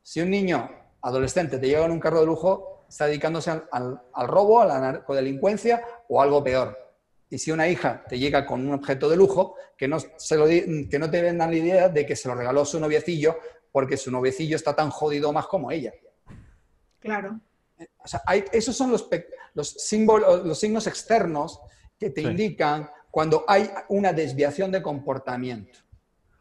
Si un niño adolescente te lleva en un carro de lujo, está dedicándose al, al robo, a la narcodelincuencia o algo peor. Y si una hija te llega con un objeto de lujo, que no, se lo, que no te vendan la idea de que se lo regaló su noviecillo porque su noviecillo está tan jodido más como ella. Claro. O sea, hay, esos son los, los, símbolos, los signos externos que te indican cuando hay una desviación de comportamiento.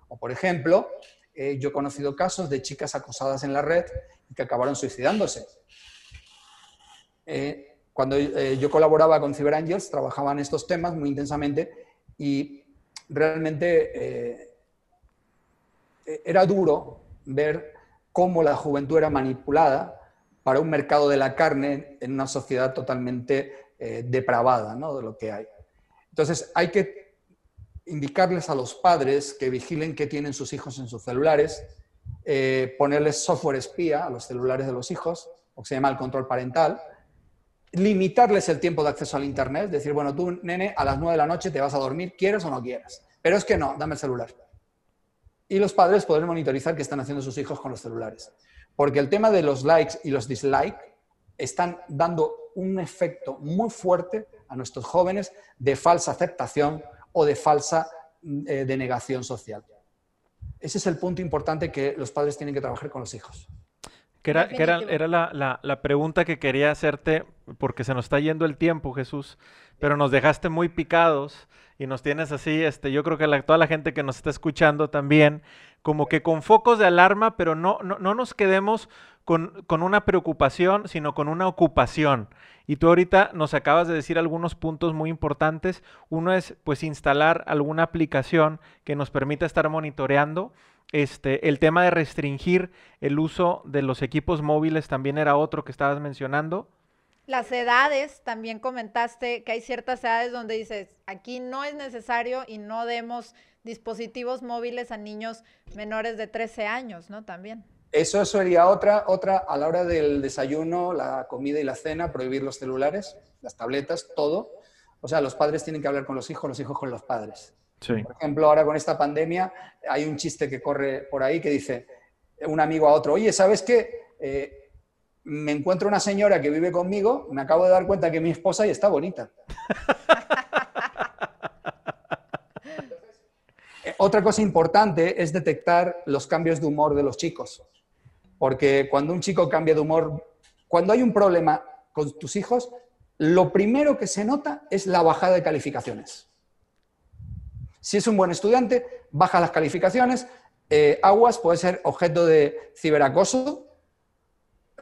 O, por ejemplo, eh, yo he conocido casos de chicas acosadas en la red y que acabaron suicidándose. Eh, cuando eh, yo colaboraba con Cyber Angels, trabajaban estos temas muy intensamente y realmente eh, era duro ver cómo la juventud era manipulada para un mercado de la carne en una sociedad totalmente eh, depravada ¿no? de lo que hay. Entonces hay que indicarles a los padres que vigilen qué tienen sus hijos en sus celulares, ponerles software espía a los celulares de los hijos, o que se llama el control parental, limitarles el tiempo de acceso al Internet, decir, bueno, tú, nene, a las 9 de la noche te vas a dormir, quieres o no quieres. Pero es que no, dame el celular. Y los padres pueden monitorizar qué están haciendo sus hijos con los celulares. Porque el tema de los likes y los dislikes están dando un efecto muy fuerte a nuestros jóvenes de falsa aceptación o de falsa eh, denegación social. Ese es el punto importante que los padres tienen que trabajar con los hijos. Que era, que era, era la, la, la, pregunta que quería hacerte, porque se nos está yendo el tiempo, Jesús, pero nos dejaste muy picados y nos tienes así, este, yo creo que la, toda la gente que nos está escuchando también, como que con focos de alarma, pero no, no, no nos quedemos con, con, una preocupación, sino con una ocupación. Y tú ahorita nos acabas de decir algunos puntos muy importantes. Uno es, pues, instalar alguna aplicación que nos permita estar monitoreando este, el tema de restringir el uso de los equipos móviles también era otro que estabas mencionando. Las edades, también comentaste que hay ciertas edades donde dices, aquí no es necesario y no demos dispositivos móviles a niños menores de 13 años, ¿no? También. Eso sería otra, otra a la hora del desayuno, la comida y la cena, prohibir los celulares, las tabletas, todo. O sea, los padres tienen que hablar con los hijos, los hijos con los padres. Por ejemplo, ahora con esta pandemia hay un chiste que corre por ahí que dice un amigo a otro, oye, ¿sabes qué? Eh, me encuentro una señora que vive conmigo, me acabo de dar cuenta que mi esposa y está bonita. Otra cosa importante es detectar los cambios de humor de los chicos, porque cuando un chico cambia de humor, cuando hay un problema con tus hijos, lo primero que se nota es la bajada de calificaciones. Si es un buen estudiante, baja las calificaciones. Eh, aguas puede ser objeto de ciberacoso,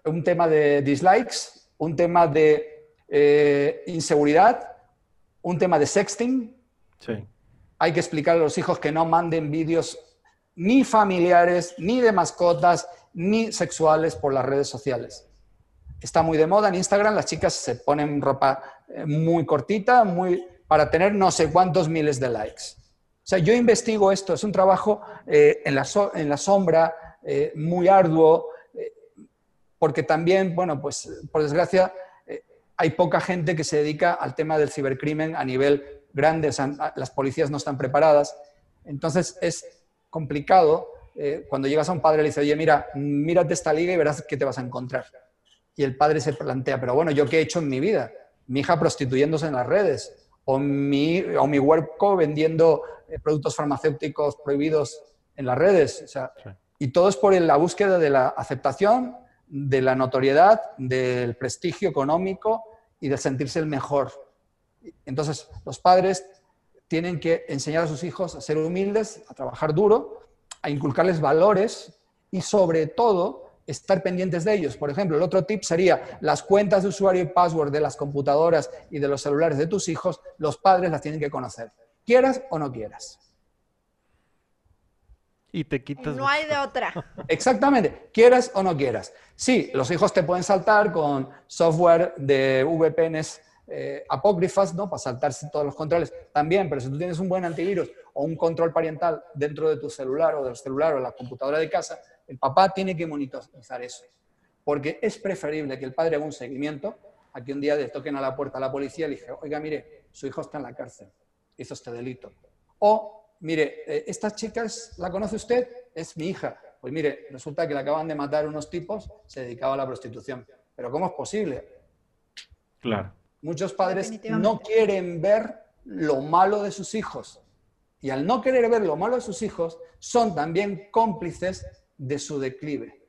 un tema de dislikes, un tema de eh, inseguridad, un tema de sexting. Hay que explicar a los hijos que no manden vídeos ni familiares, ni de mascotas, ni sexuales por las redes sociales. Está muy de moda en Instagram, las chicas se ponen ropa eh, muy cortita, muy, para tener no sé cuántos miles de likes. O sea, yo investigo esto, es un trabajo eh, en, la en, la sombra, eh, muy arduo, eh, porque también, bueno, pues por desgracia, hay poca gente que se dedica al tema del cibercrimen a nivel grande, o sea, las policías no están preparadas. Entonces es complicado cuando llegas a un padre y le dice, oye, mira, mírate esta liga y verás qué te vas a encontrar. Y el padre se plantea, pero bueno, ¿yo qué he hecho en mi vida? Mi hija prostituyéndose en las redes, o mi, o mi huerco vendiendo eh, productos farmacéuticos prohibidos en las redes. Y todo es por la búsqueda de la aceptación, de la notoriedad, del prestigio económico y de sentirse el mejor. Entonces, los padres tienen que enseñar a sus hijos a ser humildes, a trabajar duro, a inculcarles valores y sobre todo estar pendientes de ellos. Por ejemplo, el otro tip sería las cuentas de usuario y password de las computadoras y de los celulares de tus hijos, los padres las tienen que conocer quieras o no quieras. Y te quitas. No hay de otra. Exactamente, quieras o no quieras. Sí, los hijos te pueden saltar con software de VPNs eh, apócrifas, ¿no? Para saltarse todos los controles también, pero si tú tienes un buen antivirus o un control parental dentro de tu celular o del celular o la computadora de casa, el papá tiene que monitorizar eso. Porque es preferible que el padre haga un seguimiento a que un día le toquen a la puerta a la policía y le diga, oiga, mire, su hijo está en la cárcel hizo este delito. O, mire, eh, esta chica la conoce usted, es mi hija. Pues mire, resulta que la acaban de matar unos tipos, se dedicaba a la prostitución. Pero ¿cómo es posible? Claro. Muchos padres no quieren ver lo malo de sus hijos. Y al no querer ver lo malo de sus hijos, son también cómplices de su declive.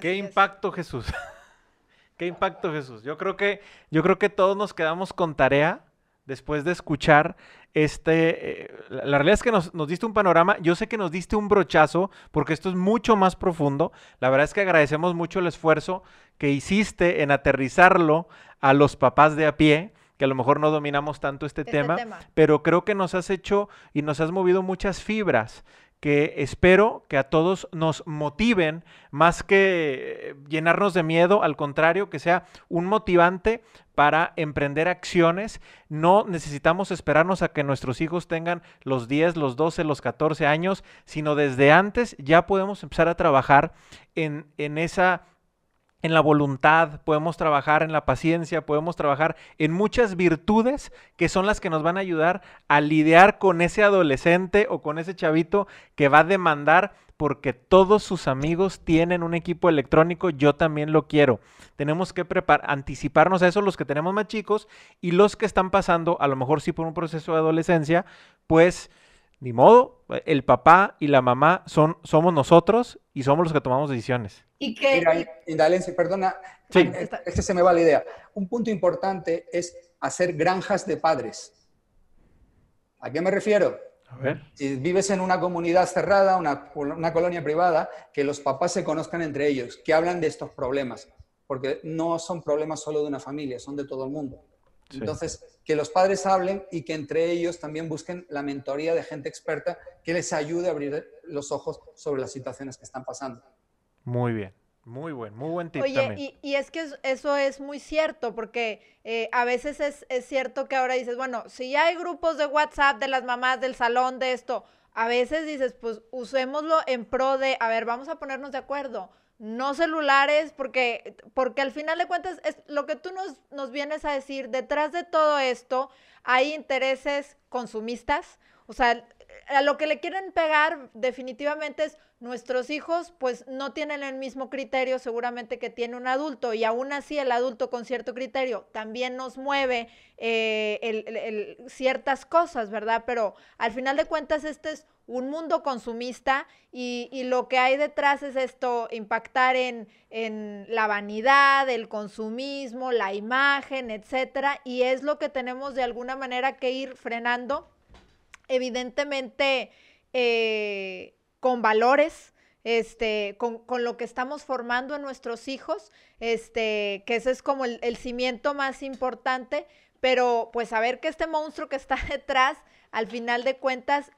¿Qué impacto, Jesús? ¿Qué impacto, Jesús? Yo creo que, yo creo que todos nos quedamos con tarea después de escuchar este... Eh, la realidad es que nos, nos, diste un panorama, yo sé que nos diste un brochazo, porque esto es mucho más profundo. La verdad es que agradecemos mucho el esfuerzo que hiciste en aterrizarlo a los papás de a pie que a lo mejor no dominamos tanto este, este tema, pero creo que nos has hecho y nos has movido muchas fibras que espero que a todos nos motiven más que llenarnos de miedo, al contrario, que sea un motivante para emprender acciones. No necesitamos esperarnos a que nuestros hijos tengan los 10, los 12, los 14 años, sino desde antes ya podemos empezar a trabajar en, en esa en la voluntad, podemos trabajar en la paciencia, podemos trabajar en muchas virtudes que son las que nos van a ayudar a lidiar con ese adolescente o con ese chavito que va a demandar porque todos sus amigos tienen un equipo electrónico, yo también lo quiero. Tenemos que anticiparnos a eso los que tenemos más chicos y los que están pasando, a lo mejor sí por un proceso de adolescencia, pues ni modo, el papá y la mamá son, somos nosotros y somos los que tomamos decisiones. Y que... Mira, Indalense, perdona, Sí. es que se me va la idea. Un punto importante es hacer granjas de padres. ¿A qué me refiero? A ver. Si vives en una comunidad cerrada, una, una colonia privada, que los papás se conozcan entre ellos, que hablan de estos problemas, porque no son problemas solo de una familia, son de todo el mundo. Sí. Entonces, que los padres hablen y que entre ellos también busquen la mentoría de gente experta que les ayude a abrir los ojos sobre las situaciones que están pasando. Muy bien. Muy buen, muy buen tip Oye, también. y, y es que es- eso es muy cierto, porque eh, a veces es, es cierto que ahora dices, bueno, si ya hay grupos de WhatsApp de las mamás del salón de esto, a veces dices, pues usémoslo en pro de, a ver, vamos a ponernos de acuerdo. No celulares, porque, porque al final de cuentas es lo que tú nos, nos vienes a decir, detrás de todo esto hay intereses consumistas, o sea, a lo que le quieren pegar definitivamente es nuestros hijos pues no tienen el mismo criterio seguramente que tiene un adulto y aún así el adulto con cierto criterio también nos mueve eh, ciertas cosas, ¿verdad? Pero al final de cuentas este es un mundo consumista y, y lo que hay detrás es esto, impactar en, en la vanidad, el consumismo, la imagen, etcétera, y es lo que tenemos de alguna manera que ir frenando evidentemente eh, con valores, este, con, con lo que estamos formando en nuestros hijos, este, que ese es como el, cimiento más importante, pero pues saber que este monstruo que está detrás, al final de cuentas,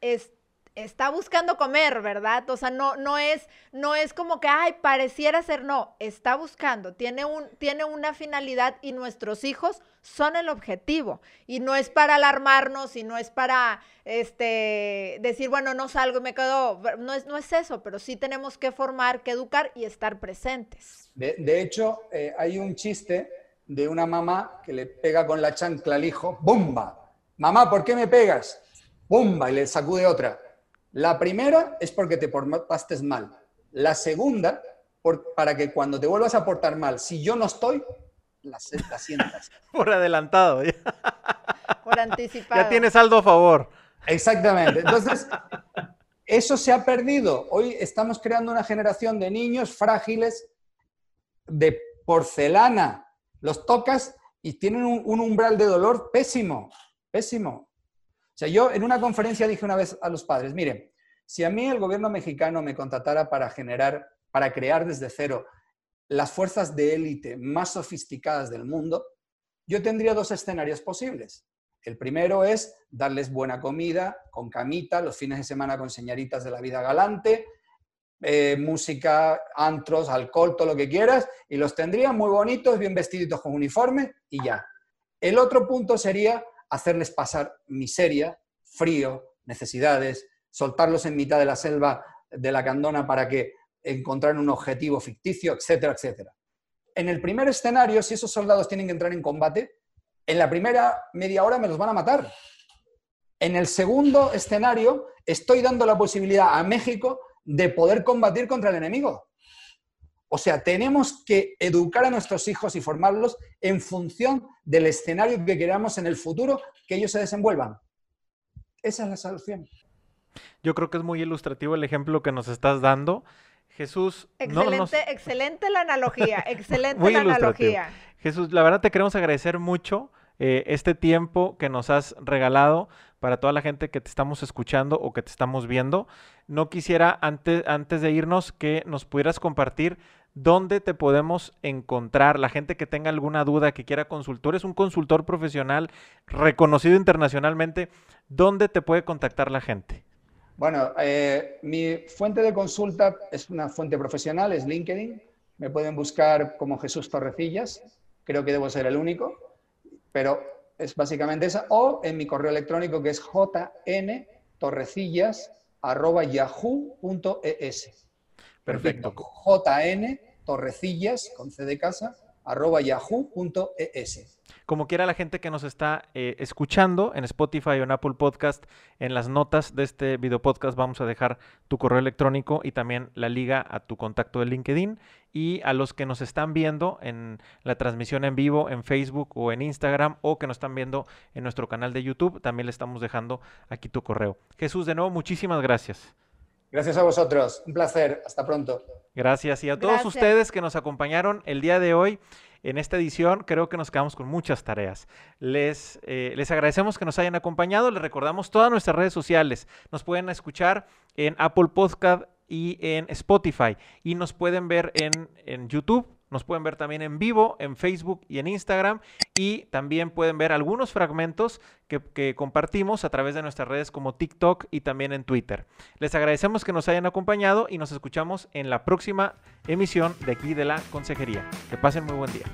está buscando comer, ¿verdad? O sea, no, no, es, no es como que, ay, pareciera ser, no, está buscando, tiene, un, tiene una finalidad y nuestros hijos son el objetivo. Y no es para alarmarnos y no es para este, decir, bueno, no salgo y me quedo, no es, no es eso, pero sí tenemos que formar, que educar y estar presentes. De, hecho, eh, hay un chiste de una mamá que le pega con la chancla al hijo, ¡bumba! Mamá, ¿por qué me pegas? ¡Bumba! Y le sacude otra. La primera es porque te portaste mal. La segunda, por- para que cuando te vuelvas a portar mal, si yo no estoy, la, la sientas. Por adelantado. Ya, Por anticipado. ya tienes saldo a favor. Exactamente. Entonces, eso se ha perdido. Hoy estamos creando una generación de niños frágiles de porcelana. Los tocas y tienen un, un umbral de dolor pésimo, pésimo. O sea, yo en una conferencia dije una vez a los padres, miren, si a mí el gobierno mexicano me contratara para generar, para crear desde cero las fuerzas de élite más sofisticadas del mundo, yo tendría dos escenarios posibles. El primero es darles buena comida, con camita, los fines de semana con señoritas de la vida galante, eh, música, antros, alcohol, todo lo que quieras, y los tendría muy bonitos, bien vestiditos con uniforme y ya. El otro punto sería hacerles pasar miseria, frío, necesidades, soltarlos en mitad de la selva de la Candona para que encontraran un objetivo ficticio, etcétera, etcétera. En el primer escenario, si esos soldados tienen que entrar en combate, en la primera media hora me los van a matar. En el segundo escenario, estoy dando la posibilidad a México de poder combatir contra el enemigo. O sea, tenemos que educar a nuestros hijos y formarlos en función del escenario que queramos en el futuro que ellos se desenvuelvan. Esa es la solución. Yo creo que es muy ilustrativo el ejemplo que nos estás dando. Jesús, no Excelente, nos- excelente la analogía, excelente Muy la ilustrativo. analogía. Jesús, la verdad te queremos agradecer mucho eh, este tiempo que nos has regalado para toda la gente que te estamos escuchando o que te estamos viendo. No quisiera antes, antes de irnos que nos pudieras compartir dónde te podemos encontrar, la gente que tenga alguna duda, que quiera consultor, es un consultor profesional reconocido internacionalmente, ¿dónde te puede contactar la gente? Bueno, eh, mi fuente de consulta es una fuente profesional, es LinkedIn. Me pueden buscar como Jesús Torrecillas, creo que debo ser el único, pero es básicamente esa. O en mi correo electrónico que es jntorrecillas.yahoo.es. Perfecto. Jn torrecillas con c casa arroba yahoo.es. Como quiera la gente que nos está eh, escuchando en Spotify o en Apple Podcast, en las notas de este video podcast vamos a dejar tu correo electrónico y también la liga a tu contacto de LinkedIn. Y a los que nos están viendo en la transmisión en vivo en Facebook o en Instagram o que nos están viendo en nuestro canal de YouTube, también le estamos dejando aquí tu correo. Jesús, de nuevo, muchísimas gracias. Gracias a vosotros. Un placer. Hasta pronto. Gracias. Y a todos ustedes que nos acompañaron el día de hoy en esta edición, creo que nos quedamos con muchas tareas. Les, eh, les agradecemos que nos hayan acompañado. Les recordamos todas nuestras redes sociales. Nos pueden escuchar en Apple Podcast y en Spotify. Y nos pueden ver en, en YouTube nos pueden ver también en vivo en Facebook y en Instagram y también pueden ver algunos fragmentos que, compartimos a través de nuestras redes como TikTok y también en Twitter. Les agradecemos que nos hayan acompañado y nos escuchamos en la próxima emisión de aquí de la Consejería. Que pasen muy buen día.